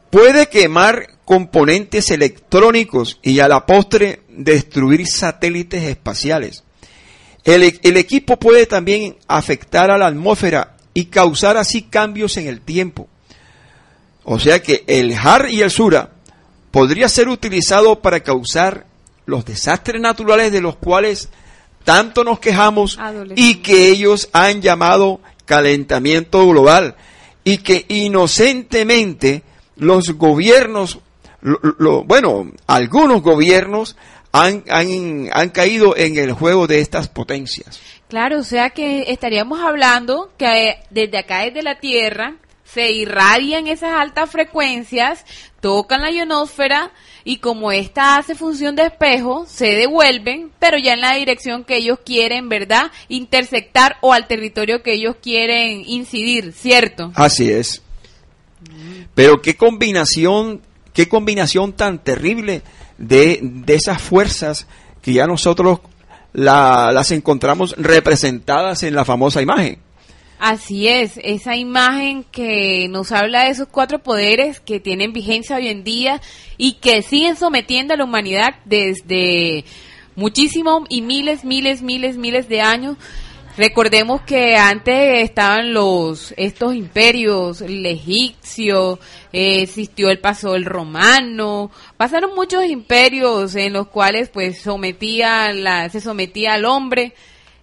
Speaker 2: puede quemar componentes electrónicos y a la postre destruir satélites espaciales. El, el, equipo puede también afectar a la atmósfera y causar así cambios en el tiempo. O sea que el HAR y el SURA podría ser utilizado para causar los desastres naturales de los cuales tanto nos quejamos y que ellos han llamado calentamiento global y que inocentemente los gobiernos, bueno, algunos gobiernos han, han, han caído en el juego de estas potencias.
Speaker 3: Claro, o sea que estaríamos hablando que desde acá, desde la Tierra, se irradian esas altas frecuencias, tocan la ionosfera y como esta hace función de espejo, se devuelven, pero ya en la dirección que ellos quieren, ¿verdad? Intersectar o al territorio que ellos quieren incidir, ¿cierto?
Speaker 2: Así es. Pero qué combinación, qué combinación tan terrible de, de esas fuerzas que ya nosotros las encontramos representadas en la famosa imagen.
Speaker 3: Así es, esa imagen que nos habla de esos cuatro poderes que tienen vigencia hoy en día y que siguen sometiendo a la humanidad desde muchísimos y miles, miles, miles, miles de años. Recordemos que antes estaban los estos imperios, el egipcio, eh, existió el paso el romano, pasaron muchos imperios en los cuales pues sometía la, se sometía al hombre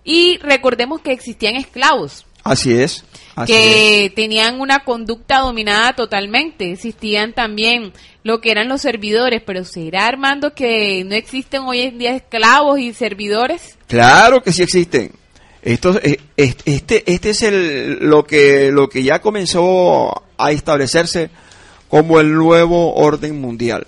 Speaker 3: y recordemos que existían esclavos
Speaker 2: Así es.
Speaker 3: que tenían una conducta dominada totalmente. Existían también lo que eran los servidores, pero ¿será Armando que no existen hoy en día esclavos y servidores?
Speaker 2: Claro que sí existen. Esto, eh, este, este es el, lo que, lo que ya comenzó a establecerse como el nuevo orden mundial.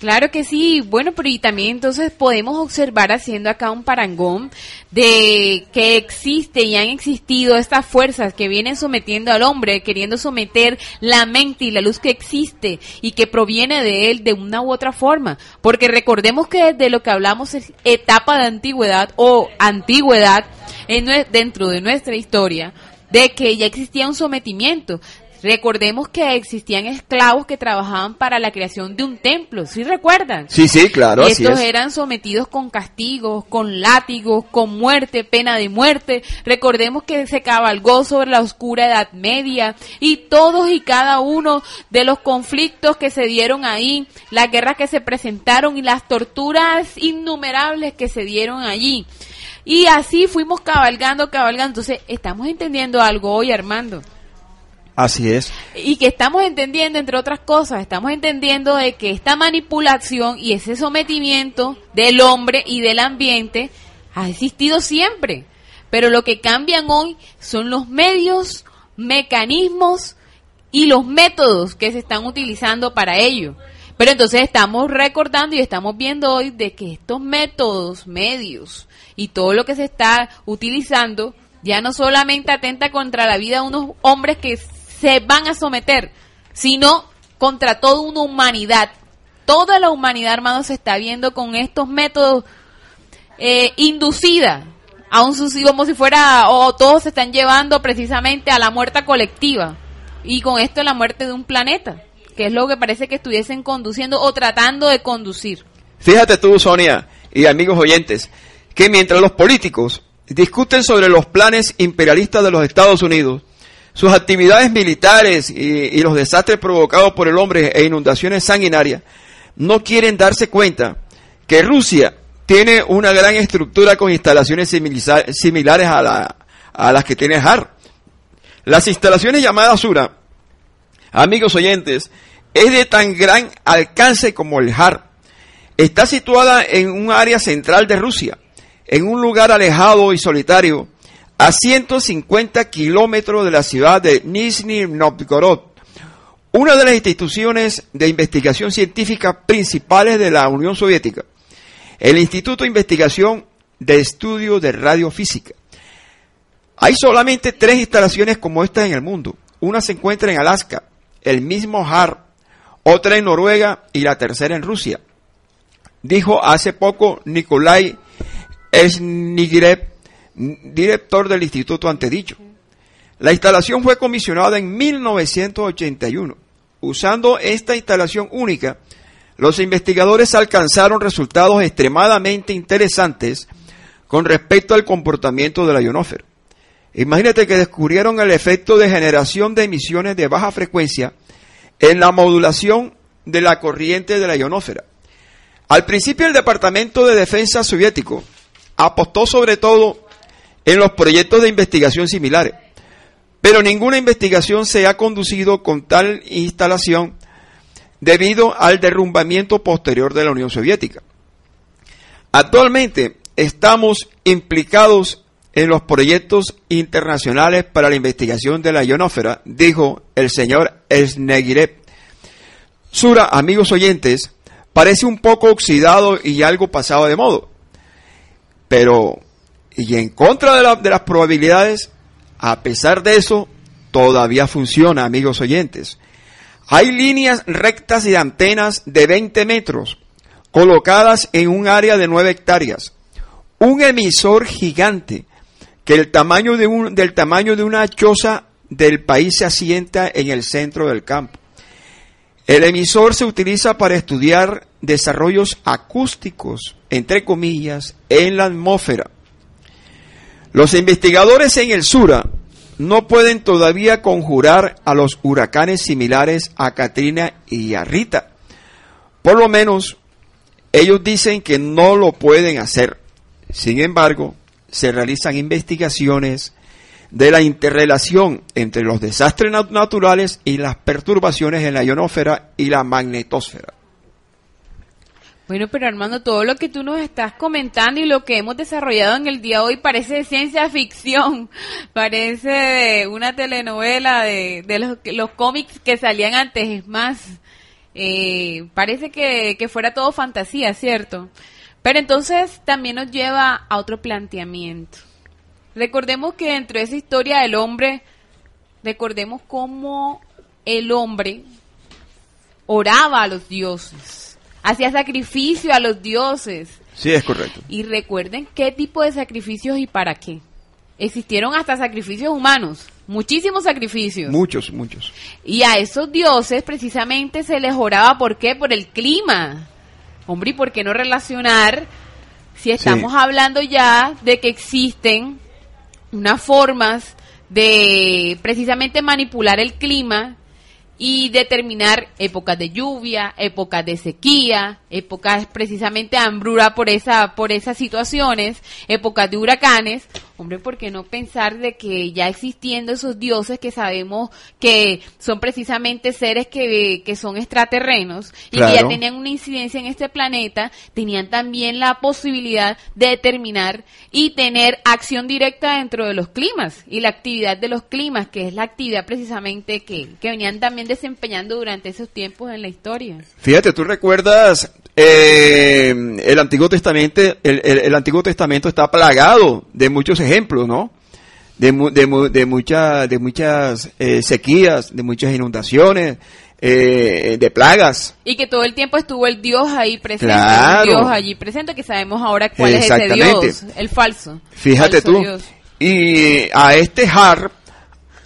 Speaker 3: Claro que sí, bueno, pero y también entonces podemos observar haciendo acá un parangón de que existe y han existido estas fuerzas que vienen sometiendo al hombre, queriendo someter la mente y la luz que existe y que proviene de él de una u otra forma. Porque recordemos que de lo que hablamos es etapa de antigüedad o antigüedad en, dentro de nuestra historia, de que ya existía un sometimiento. Recordemos que existían esclavos que trabajaban para la creación de un templo, ¿sí recuerdan?
Speaker 2: Sí, sí, claro.
Speaker 3: Y estos eran sometidos con castigos, con látigos, con muerte, pena de muerte. Recordemos que se cabalgó sobre la oscura Edad Media y todos y cada uno de los conflictos que se dieron ahí, las guerras que se presentaron y las torturas innumerables que se dieron allí. Y así fuimos cabalgando, cabalgando. Entonces, estamos entendiendo algo hoy, Armando.
Speaker 2: Así es.
Speaker 3: Y que estamos entendiendo, entre otras cosas, estamos entendiendo de que esta manipulación y ese sometimiento del hombre y del ambiente ha existido siempre. Pero lo que cambian hoy son los medios, mecanismos y los métodos que se están utilizando para ello. Pero entonces estamos recordando y estamos viendo hoy de que estos métodos, medios y todo lo que se está utilizando ya no solamente atenta contra la vida de unos hombres que se van a someter, sino contra toda una humanidad. Toda la humanidad, hermano, se está viendo con estos métodos eh, inducida a un como si fuera, o todos se están llevando precisamente a la muerte colectiva. Y con esto la muerte de un planeta, que es lo que parece que estuviesen conduciendo o tratando de conducir.
Speaker 2: Fíjate tú, Sonia, y amigos oyentes, que mientras los políticos discuten sobre los planes imperialistas de los Estados Unidos, sus actividades militares y, los desastres provocados por el hombre e inundaciones sanguinarias, no quieren darse cuenta que Rusia tiene una gran estructura con instalaciones similares a, a las que tiene HAR. Las instalaciones llamadas Sura, amigos oyentes, es de tan gran alcance como el HAR. Está situada en un área central de Rusia, en un lugar alejado y solitario, a 150 kilómetros de la ciudad de Nizhny Novgorod, una de las instituciones de investigación científica principales de la Unión Soviética, el Instituto de Investigación de Estudio de Radiofísica. Hay solamente tres instalaciones como esta en el mundo. Una se encuentra en Alaska, el mismo HAR, otra en Noruega y la tercera en Rusia. Dijo hace poco Nikolai Esnigirev, director del instituto antedicho. La instalación fue comisionada en 1981. Usando esta instalación única, los investigadores alcanzaron resultados extremadamente interesantes con respecto al comportamiento de la ionósfera. Imagínate que descubrieron el efecto de generación de emisiones de baja frecuencia en la modulación de la corriente de la ionósfera. Al principio el Departamento de Defensa soviético apostó sobre todo en los proyectos de investigación similares, pero ninguna investigación se ha conducido con tal instalación debido al derrumbamiento posterior de la Unión Soviética. Actualmente estamos implicados en los proyectos internacionales para la investigación de la ionósfera, dijo el señor Esnegirev. Sura, amigos oyentes, parece un poco oxidado y algo pasado de modo. Pero, y en contra de, de las probabilidades, a pesar de eso, todavía funciona, amigos oyentes. Hay líneas rectas de antenas de 20 metros colocadas en un área de 9 hectáreas. Un emisor gigante que el tamaño del tamaño de una choza del país se asienta en el centro del campo. El emisor se utiliza para estudiar desarrollos acústicos, entre comillas, en la atmósfera. Los investigadores en el Sura no pueden todavía conjurar a los huracanes similares a Katrina y a Rita. Por lo menos, ellos dicen que no lo pueden hacer. Sin embargo, se realizan investigaciones de la interrelación entre los desastres naturales y las perturbaciones en la ionosfera y la magnetosfera.
Speaker 3: Bueno, pero Armando, todo lo que tú nos estás comentando y lo que hemos desarrollado en el día de hoy parece ciencia ficción, parece una telenovela de, los, los cómics que salían antes, es más, eh, parece que, que fuera todo fantasía, ¿cierto? Pero entonces también nos lleva a otro planteamiento. Recordemos que dentro de esa historia del hombre, recordemos cómo el hombre oraba a los dioses, hacía sacrificio a los dioses.
Speaker 2: Sí, es correcto.
Speaker 3: Y recuerden qué tipo de sacrificios y para qué. Existieron hasta sacrificios humanos, muchísimos sacrificios.
Speaker 2: Muchos, muchos.
Speaker 3: Y a esos dioses precisamente se les oraba, ¿por qué? Por el clima. Hombre, ¿y por qué no relacionar si estamos hablando ya de que existen unas formas de precisamente manipular el clima y determinar épocas de lluvia, épocas de sequía, épocas precisamente de hambruna por esa por esas situaciones, épocas de huracanes. Hombre, ¿por qué no pensar de que ya existiendo esos dioses que sabemos que son precisamente seres que, que son extraterrenos y que ya tenían una incidencia en este planeta, tenían también la posibilidad de determinar y tener acción directa dentro de los climas y la actividad de los climas, que es la actividad precisamente que, que venían también desempeñando durante esos tiempos en la historia.
Speaker 2: Fíjate, tú recuerdas eh, el Antiguo Testamento, el, Antiguo Testamento está plagado de muchos ejemplos, ¿no? De, de, de, muchas de muchas eh, sequías, de muchas inundaciones, eh, de plagas.
Speaker 3: Y que todo el tiempo estuvo el Dios ahí presente, el Dios allí presente, que sabemos ahora cuál es ese Dios, el falso.
Speaker 2: Fíjate tú. Y a este Har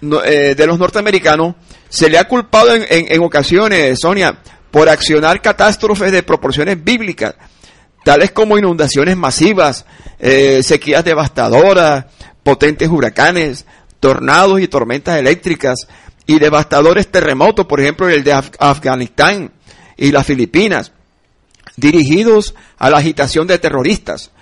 Speaker 2: de los norteamericanos se le ha culpado en, en, ocasiones, Sonia, por accionar catástrofes de proporciones bíblicas, tales como inundaciones masivas, eh, sequías devastadoras, potentes huracanes, tornados y tormentas eléctricas y devastadores terremotos, por ejemplo el de Afganistán y las Filipinas, dirigidos a la agitación de terroristas.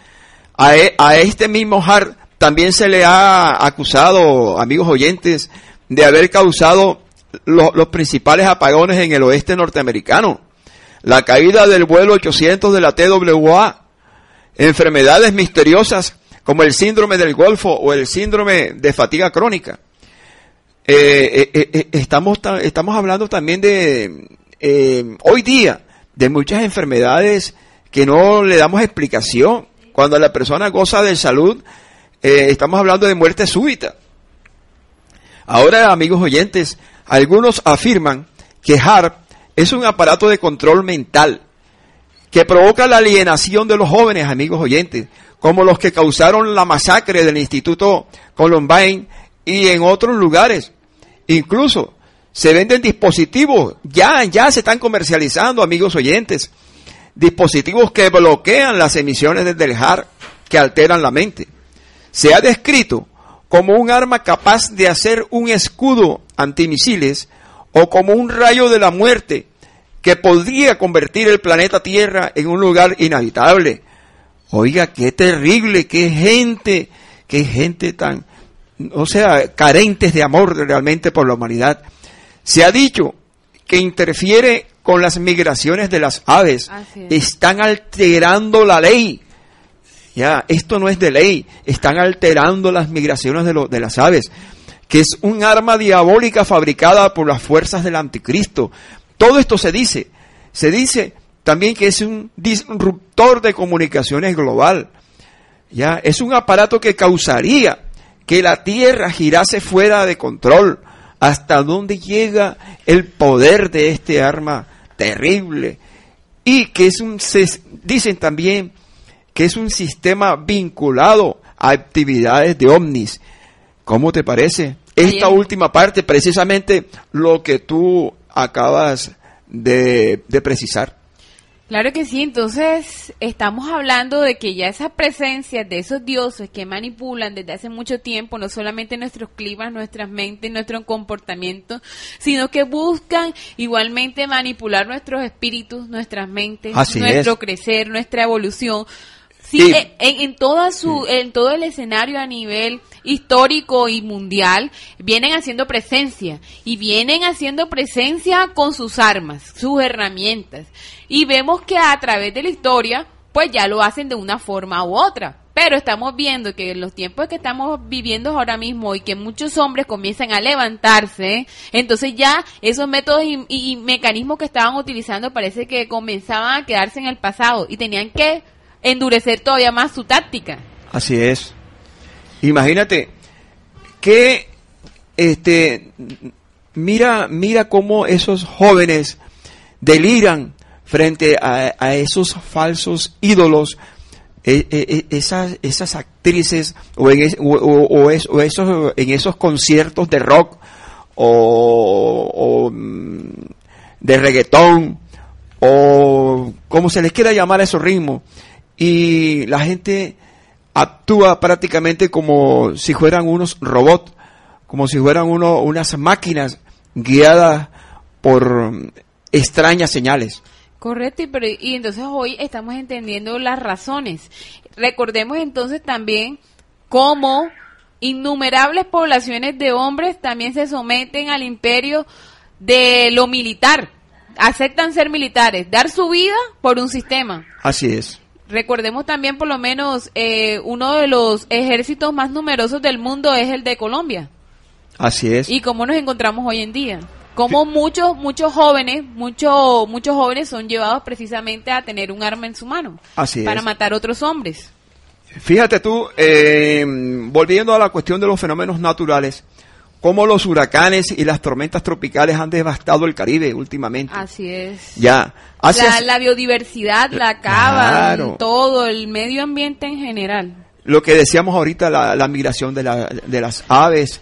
Speaker 2: A, e, a este mismo Har también se le ha acusado, amigos oyentes, de haber causado los principales apagones en el oeste norteamericano, la caída del vuelo 800 de la TWA, enfermedades misteriosas como el síndrome del Golfo o el síndrome de fatiga crónica. Eh, eh, eh, estamos, estamos hablando también de, hoy día, de muchas enfermedades que no le damos explicación. Cuando la persona goza de salud, estamos hablando de muerte súbita. Ahora, amigos oyentes, algunos afirman que HARP es un aparato de control mental que provoca la alienación de los jóvenes, amigos oyentes, como los que causaron la masacre del Instituto Columbine y en otros lugares. Incluso se venden dispositivos, ya, ya se están comercializando, amigos oyentes, dispositivos que bloquean las emisiones del HAR que alteran la mente. Se ha descrito como un arma capaz de hacer un escudo antimisiles o como un rayo de la muerte que podría convertir el planeta Tierra en un lugar inhabitable. Oiga, qué terrible, qué gente, qué gente tan, o sea, carentes de amor realmente por la humanidad. Se ha dicho que interfiere con las migraciones de las aves. Están alterando la ley. Ya, esto no es de ley. Están alterando las migraciones de, de las aves que es un arma diabólica fabricada por las fuerzas del anticristo. Todo esto se dice. Se dice también que es un disruptor de comunicaciones global. Ya, es un aparato que causaría que la Tierra girase fuera de control. ¿Hasta dónde llega el poder de este arma terrible? Y que es un, dicen también que es un sistema vinculado a actividades de ovnis. ¿Cómo te parece? esta última parte, precisamente lo que tú acabas de, precisar.
Speaker 3: Claro que sí, entonces estamos hablando de que ya esa presencia de esos dioses que manipulan desde hace mucho tiempo, no solamente nuestros climas, nuestras mentes, nuestro comportamiento, sino que buscan igualmente manipular nuestros espíritus, nuestras mentes, nuestro crecer, nuestra evolución, Sí, en, en, toda su, en todo el escenario a nivel histórico y mundial, vienen haciendo presencia y vienen haciendo presencia con sus armas, sus herramientas. Y vemos que a través de la historia, pues ya lo hacen de una forma u otra. Pero estamos viendo que en los tiempos que estamos viviendo ahora mismo y que muchos hombres comienzan a levantarse, entonces ya esos métodos y, y mecanismos que estaban utilizando parece que comenzaban a quedarse en el pasado y tenían que endurecer todavía más su táctica.
Speaker 2: Así es. Imagínate que este mira mira cómo esos jóvenes deliran frente a, esos falsos ídolos e, e, e, esas, esas actrices o en, o, esos, en esos conciertos de rock o, mm, de reggaetón o como se les quiera llamar a esos ritmos y la gente actúa prácticamente como si fueran unos robots, como si fueran uno, unas máquinas guiadas por extrañas señales.
Speaker 3: Correcto, y, pero, y entonces hoy estamos entendiendo las razones. Recordemos entonces también cómo innumerables poblaciones de hombres también se someten al imperio de lo militar, aceptan ser militares, dar su vida por un sistema.
Speaker 2: Así es.
Speaker 3: Recordemos también por lo menos eh, uno de los ejércitos más numerosos del mundo es el de Colombia.
Speaker 2: Así es.
Speaker 3: Y cómo nos encontramos hoy en día. Como muchos muchos jóvenes, muchos muchos jóvenes son llevados precisamente a tener un arma en su mano
Speaker 2: Así
Speaker 3: para matar otros hombres.
Speaker 2: Fíjate tú, eh, volviendo a la cuestión de los fenómenos naturales, cómo los huracanes y las tormentas tropicales han devastado el Caribe últimamente.
Speaker 3: Así es.
Speaker 2: Ya.
Speaker 3: la, biodiversidad la acaban, todo, el medio ambiente en general.
Speaker 2: Lo que decíamos ahorita, la, migración de, las aves.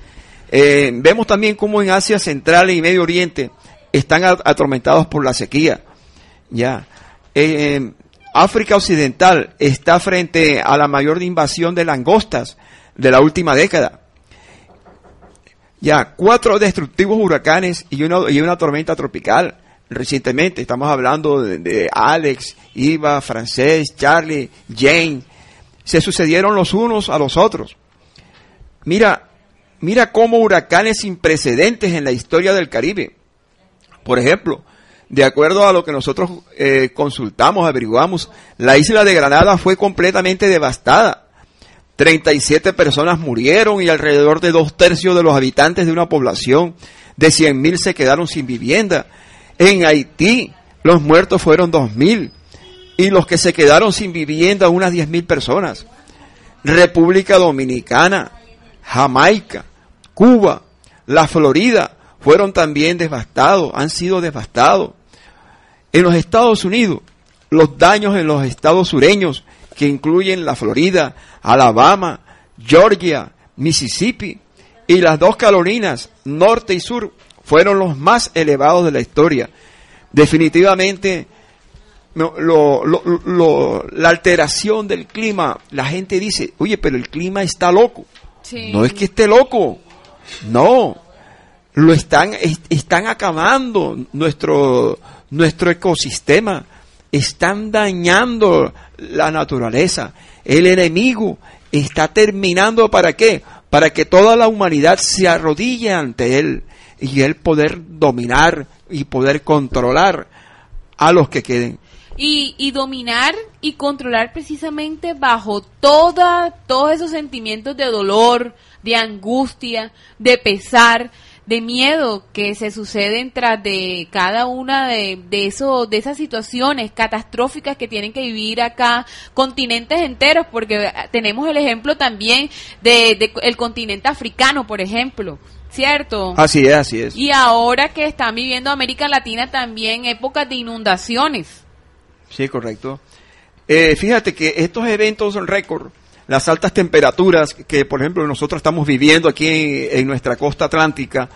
Speaker 2: Eh, vemos también cómo en Asia Central y Medio Oriente están atormentados por la sequía. Ya. Eh, África Occidental está frente a la mayor invasión de langostas de la última década ya cuatro destructivos huracanes y una, y una tormenta tropical recientemente. Estamos hablando de, Alex, Iva, Francés, Charlie, Jane. Se sucedieron los unos a los otros. Mira, mira cómo huracanes sin precedentes en la historia del Caribe. Por ejemplo, de acuerdo a lo que nosotros eh, consultamos, averiguamos, la isla de Granada fue completamente devastada 37 personas murieron y alrededor de dos tercios de los habitantes de una población de 100.000 se quedaron sin vivienda. En Haití los muertos fueron 2.000 y los que se quedaron sin vivienda unas 10.000 personas. República Dominicana, Jamaica, Cuba, la Florida fueron también devastados, han sido devastados. En los Estados Unidos, los daños en los estados sureños, que incluyen la Florida, Alabama, Georgia, Mississippi y las dos Carolinas, norte y sur, fueron los más elevados de la historia. Definitivamente, la alteración del clima, la gente dice, oye, pero el clima está loco. No es que esté loco, no, lo están, están acabando nuestro, nuestro ecosistema, están dañando la naturaleza. El enemigo está terminando para qué? Para que toda la humanidad se arrodille ante él y él poder dominar y poder controlar a los que queden.
Speaker 3: Y, y, dominar y controlar precisamente bajo toda, todos esos sentimientos de dolor, de angustia, de pesar, de miedo que se suceden tras de cada una de, de, eso, de esas situaciones catastróficas que tienen que vivir acá continentes enteros, porque tenemos el ejemplo también de, de el continente africano, por ejemplo. ¿Cierto?
Speaker 2: Así es, así es.
Speaker 3: Y ahora que están viviendo América Latina también épocas de inundaciones.
Speaker 2: Sí, correcto. Eh, fíjate que estos eventos son récord las altas temperaturas que, por ejemplo, nosotros estamos viviendo aquí en, nuestra costa atlántica,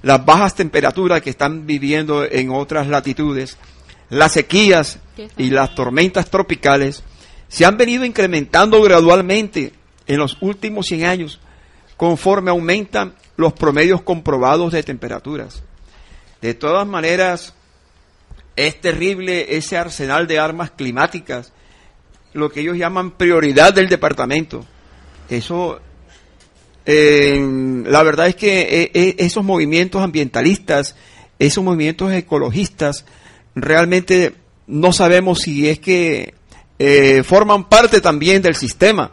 Speaker 2: las bajas temperaturas que están viviendo en otras latitudes, las sequías y las tormentas tropicales se han venido incrementando gradualmente en los últimos 100 años conforme aumentan los promedios comprobados de temperaturas. De todas maneras, es terrible ese arsenal de armas climáticas lo que ellos llaman prioridad del departamento. Eso, la verdad es que eh, eh, esos movimientos ambientalistas, esos movimientos ecologistas, realmente no sabemos si es que eh, forman parte también del sistema,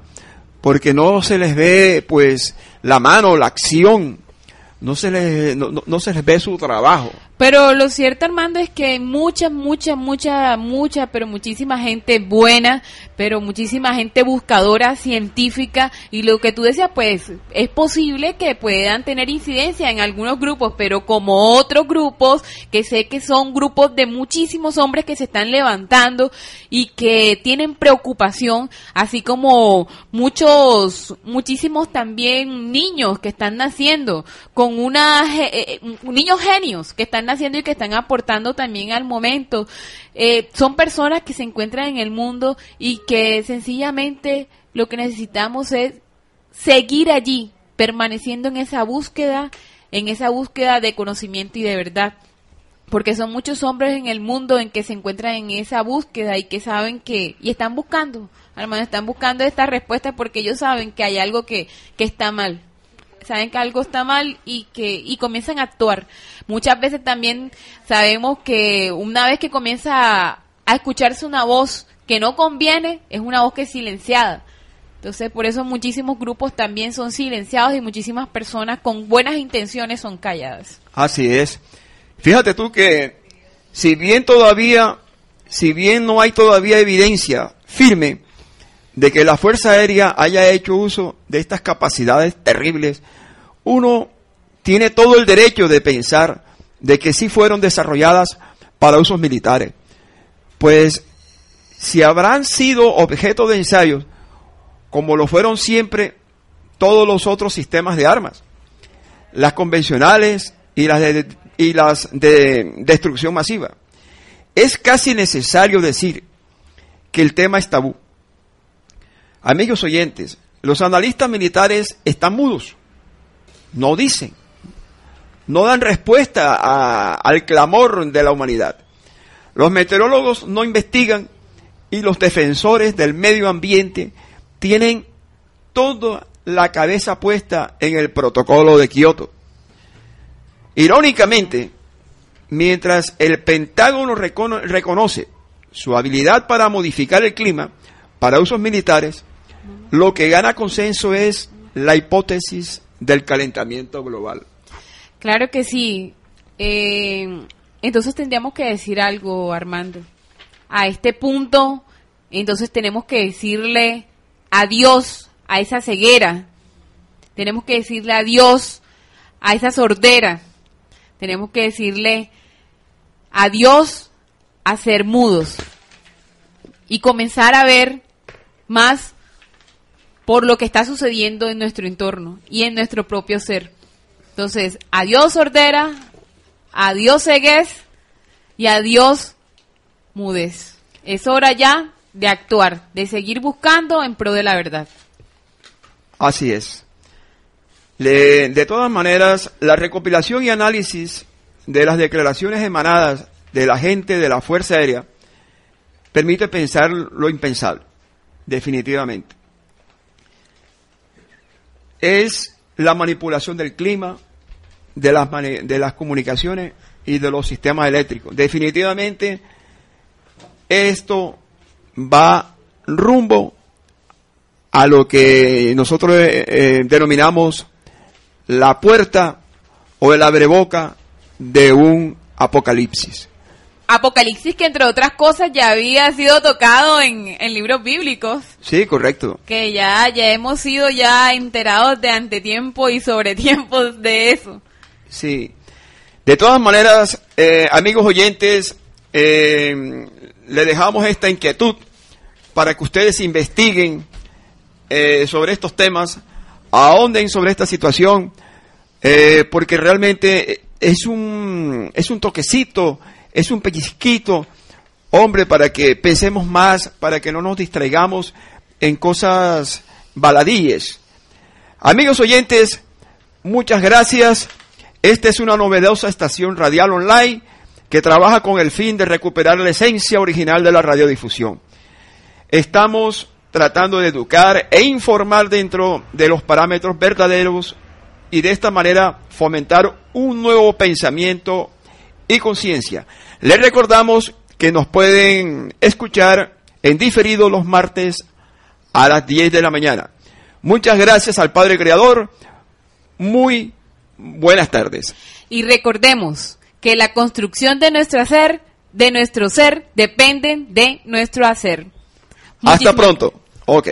Speaker 2: porque no se les ve pues la mano, la acción, no se les, no se les ve su trabajo.
Speaker 3: Pero lo cierto, Armando, es que mucha, mucha, mucha, mucha, pero muchísima gente buena, pero muchísima gente buscadora, científica, y lo que tú decías, pues es posible que puedan tener incidencia en algunos grupos, pero como otros grupos, que sé que son grupos de muchísimos hombres que se están levantando y que tienen preocupación, así como muchos, muchísimos también niños que están naciendo con una, eh, eh, niños genios que están haciendo y que están aportando también al momento. Eh, son personas que se encuentran en el mundo y que sencillamente lo que necesitamos es seguir allí, permaneciendo en esa búsqueda, en esa búsqueda de conocimiento y de verdad. Porque son muchos hombres en el mundo en que se encuentran en esa búsqueda y que saben que, y están buscando, hermano, están buscando esta respuesta porque ellos saben que hay algo que, que está mal saben que algo está mal y que y comienzan a actuar. Muchas veces también sabemos que una vez que comienza a, escucharse una voz que no conviene, es una voz que es silenciada. Entonces, por eso muchísimos grupos también son silenciados y muchísimas personas con buenas intenciones son calladas.
Speaker 2: Así es. Fíjate tú que si bien todavía, si bien no hay todavía evidencia firme de que la Fuerza Aérea haya hecho uso de estas capacidades terribles, uno tiene todo el derecho de pensar de que sí fueron desarrolladas para usos militares. Pues si habrán sido objeto de ensayos, como lo fueron siempre todos los otros sistemas de armas, las convencionales y las de, y las de destrucción masiva, es casi necesario decir que el tema es tabú. Amigos oyentes, los analistas militares están mudos, no dicen, no dan respuesta al clamor de la humanidad. Los meteorólogos no investigan y los defensores del medio ambiente tienen toda la cabeza puesta en el protocolo de Kioto. Irónicamente, mientras el Pentágono reconoce su habilidad para modificar el clima para usos militares, lo que gana consenso es la hipótesis del calentamiento global.
Speaker 3: Claro que sí. Eh, entonces tendríamos que decir algo, Armando. A este punto, entonces tenemos que decirle adiós a esa ceguera. Tenemos que decirle adiós a esa sordera. Tenemos que decirle adiós a ser mudos y comenzar a ver más por lo que está sucediendo en nuestro entorno y en nuestro propio ser. Entonces, adiós sordera, adiós ceguez y adiós mudez. Es hora ya de actuar, de seguir buscando en pro de la verdad.
Speaker 2: Así es. de todas maneras, la recopilación y análisis de las declaraciones emanadas de la gente de la Fuerza Aérea permite pensar lo impensable, definitivamente. Es la manipulación del clima, de las, comunicaciones y de los sistemas eléctricos. Definitivamente, esto va rumbo a lo que nosotros eh, eh, denominamos la puerta o el abreboca de un apocalipsis.
Speaker 3: Apocalipsis que entre otras cosas ya había sido tocado en, libros bíblicos.
Speaker 2: Sí, correcto.
Speaker 3: Que ya, ya hemos sido ya enterados de antetiempo y sobre tiempos de eso.
Speaker 2: Sí. De todas maneras, eh, amigos oyentes, eh, le dejamos esta inquietud para que ustedes investiguen eh, sobre estos temas, ahonden sobre esta situación, porque realmente es un, es un toquecito es un pellizquito, hombre, para que pensemos más, para que no nos distraigamos en cosas baladíes. Amigos oyentes, muchas gracias. Esta es una novedosa estación radial online que trabaja con el fin de recuperar la esencia original de la radiodifusión. Estamos tratando de educar e informar dentro de los parámetros verdaderos y de esta manera fomentar un nuevo pensamiento y conciencia. Les recordamos que nos pueden escuchar en diferido los martes a las 10 de la mañana. Muchas gracias al Padre Creador. Muy buenas tardes.
Speaker 3: Y recordemos que la construcción de nuestro ser, de nuestro ser, dependen de nuestro hacer.
Speaker 2: Hasta pronto. Ok.